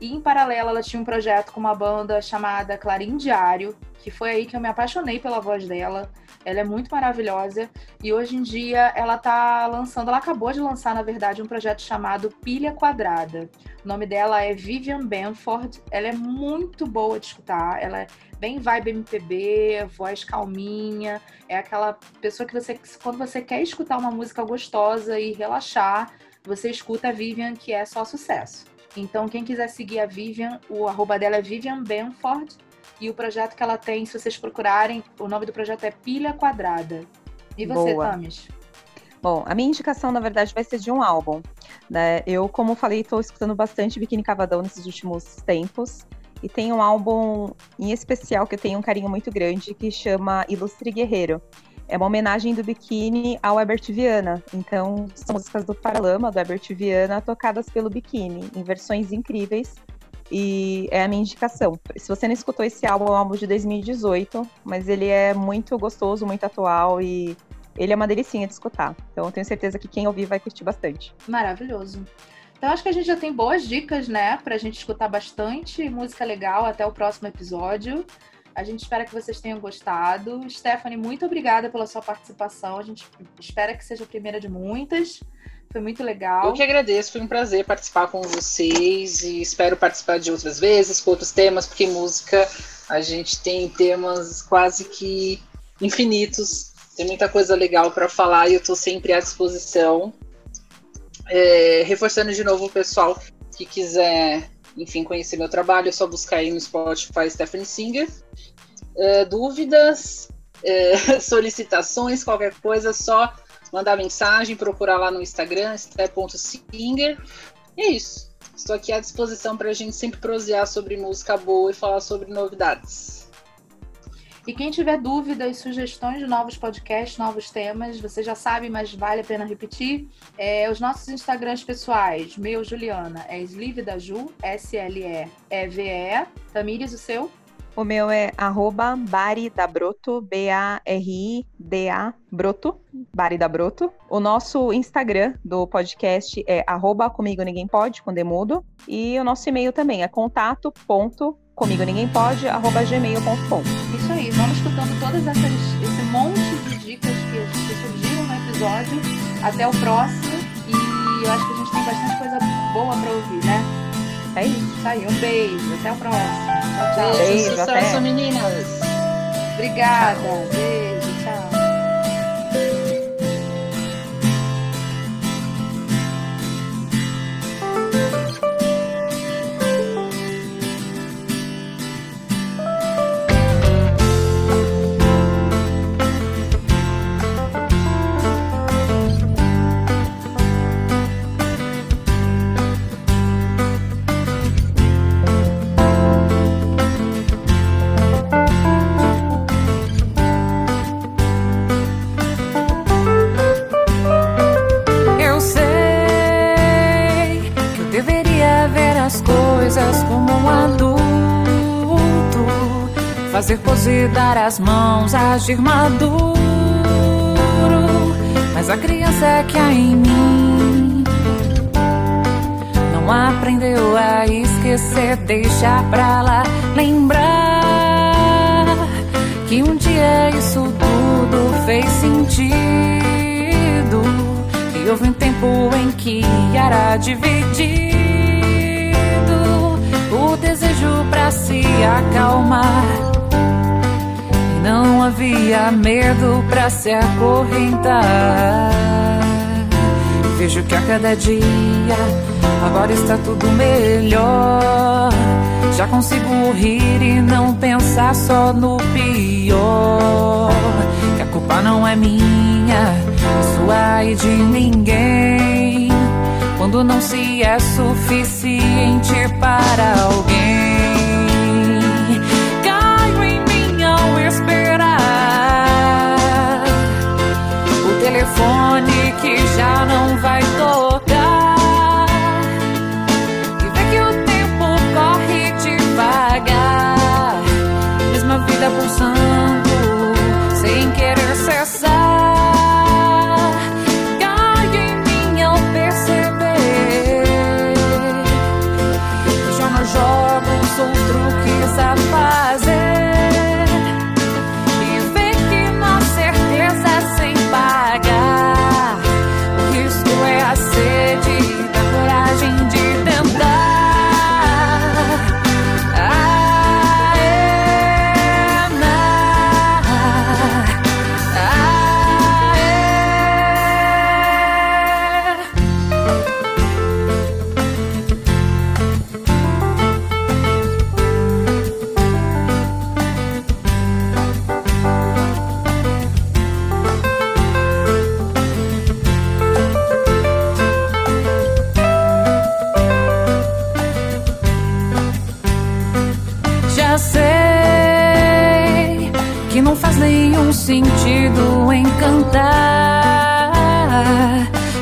Speaker 2: E em paralelo, ela tinha um projeto com uma banda chamada Clarim Diário, que foi aí que eu me apaixonei pela voz dela. Ela é muito maravilhosa e hoje em dia ela tá lançando, ela acabou de lançar, na verdade, um projeto chamado Pilha Quadrada. O nome dela é Vivian Benford. Ela é muito boa de escutar, ela é bem vibe MPB, voz calminha, é aquela pessoa que você quando você quer escutar uma música gostosa e relaxar, você escuta a Vivian, que é só sucesso. Então, quem quiser seguir a Vivian, o arroba dela é Vivian Benford. E o projeto que ela tem, se vocês procurarem, o nome do projeto é Pilha Quadrada. E você, Boa. Tamis?
Speaker 1: Bom, a minha indicação, na verdade, vai ser de um álbum. Né? Eu, como falei, estou escutando bastante Biquíni Cavadão nesses últimos tempos. E tem um álbum em especial que eu tenho um carinho muito grande, que chama Ilustre Guerreiro. É uma homenagem do Biquíni ao Herbert Viana. Então, são músicas do Paralama, do Herbert Viana, tocadas pelo Biquíni, em versões incríveis. E é a minha indicação. Se você não escutou esse álbum, é um álbum de 2018, mas ele é muito gostoso, muito atual e ele é uma delicinha de escutar. Então eu tenho certeza que quem ouvir vai curtir bastante.
Speaker 2: Maravilhoso. Então acho que a gente já tem boas dicas, né, pra gente escutar bastante música legal até o próximo episódio. A gente espera que vocês tenham gostado. Stephanie, muito obrigada pela sua participação. A gente espera que seja a primeira de muitas. Foi muito legal.
Speaker 4: Eu que agradeço, foi um prazer participar com vocês e espero participar de outras vezes, com outros temas, porque música a gente tem temas quase que infinitos. Tem muita coisa legal para falar e eu estou sempre à disposição. É, reforçando de novo o pessoal que quiser, enfim, conhecer meu trabalho, é só buscar aí no Spotify Stephanie Singer. É, dúvidas, é, solicitações, qualquer coisa, só mandar mensagem, procurar lá no Instagram, step.singer. E é isso. Estou aqui à disposição para a gente sempre prosear sobre música boa e falar sobre novidades.
Speaker 2: E quem tiver dúvidas, sugestões de novos podcasts, novos temas, você já sabe, mas vale a pena repetir. É, os nossos Instagrams pessoais, meu, Juliana, é Sleeve da Ju, S-L-E-E-V-E. Tamires, o seu?
Speaker 1: O meu é arroba Baridabroto, B-A-R-I-D-A Broto, Baridabroto. O nosso Instagram do podcast é arroba comigo ninguém pode, com demudo. E o nosso e-mail também é contato ponto comigo ninguém pode, arroba gmail.com.
Speaker 2: Isso aí, escutando todas essas, esse monte de dicas que, que surgiram no episódio. Até o próximo. E eu acho que a gente tem bastante coisa boa para ouvir, né?
Speaker 1: É isso.
Speaker 2: Isso aí, um beijo. Até o próximo. Tchau,
Speaker 4: tchau. Beijo, Sucesso, até. meninas.
Speaker 2: Obrigada. Beijo.
Speaker 3: Fazer pose, dar as mãos, agir maduro. Mas a criança é que há em mim não aprendeu a esquecer, deixar pra lá, lembrar que um dia isso tudo fez sentido. E houve um tempo em que era dividido o desejo pra se acalmar não havia medo para se acorrentar. Vejo que a cada dia agora está tudo melhor. Já consigo rir e não pensar só no pior. Que a culpa não é minha, é sua e de ninguém. Quando não se é suficiente para alguém.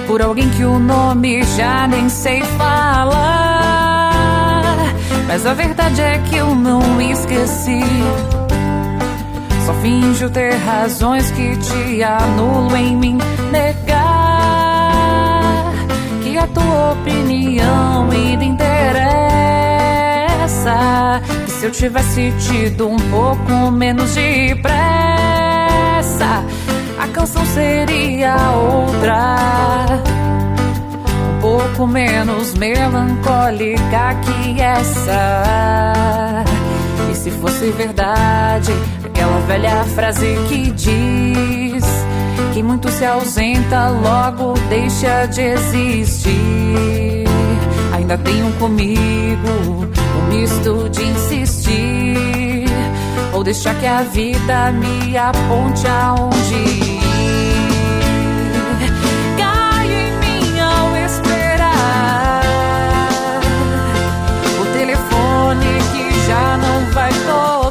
Speaker 3: Por alguém que o nome já nem sei falar. Mas a verdade é que eu não esqueci. Só finjo ter razões que te anulo em mim negar que a tua opinião me interessa. Que se eu tivesse tido um pouco menos de pressa a canção seria outra. Um pouco menos melancólica que essa. E se fosse verdade, aquela velha frase que diz que muito se ausenta, logo deixa de existir. Ainda tenho comigo um misto de insistir ou deixar que a vida me aponte aonde Vẫn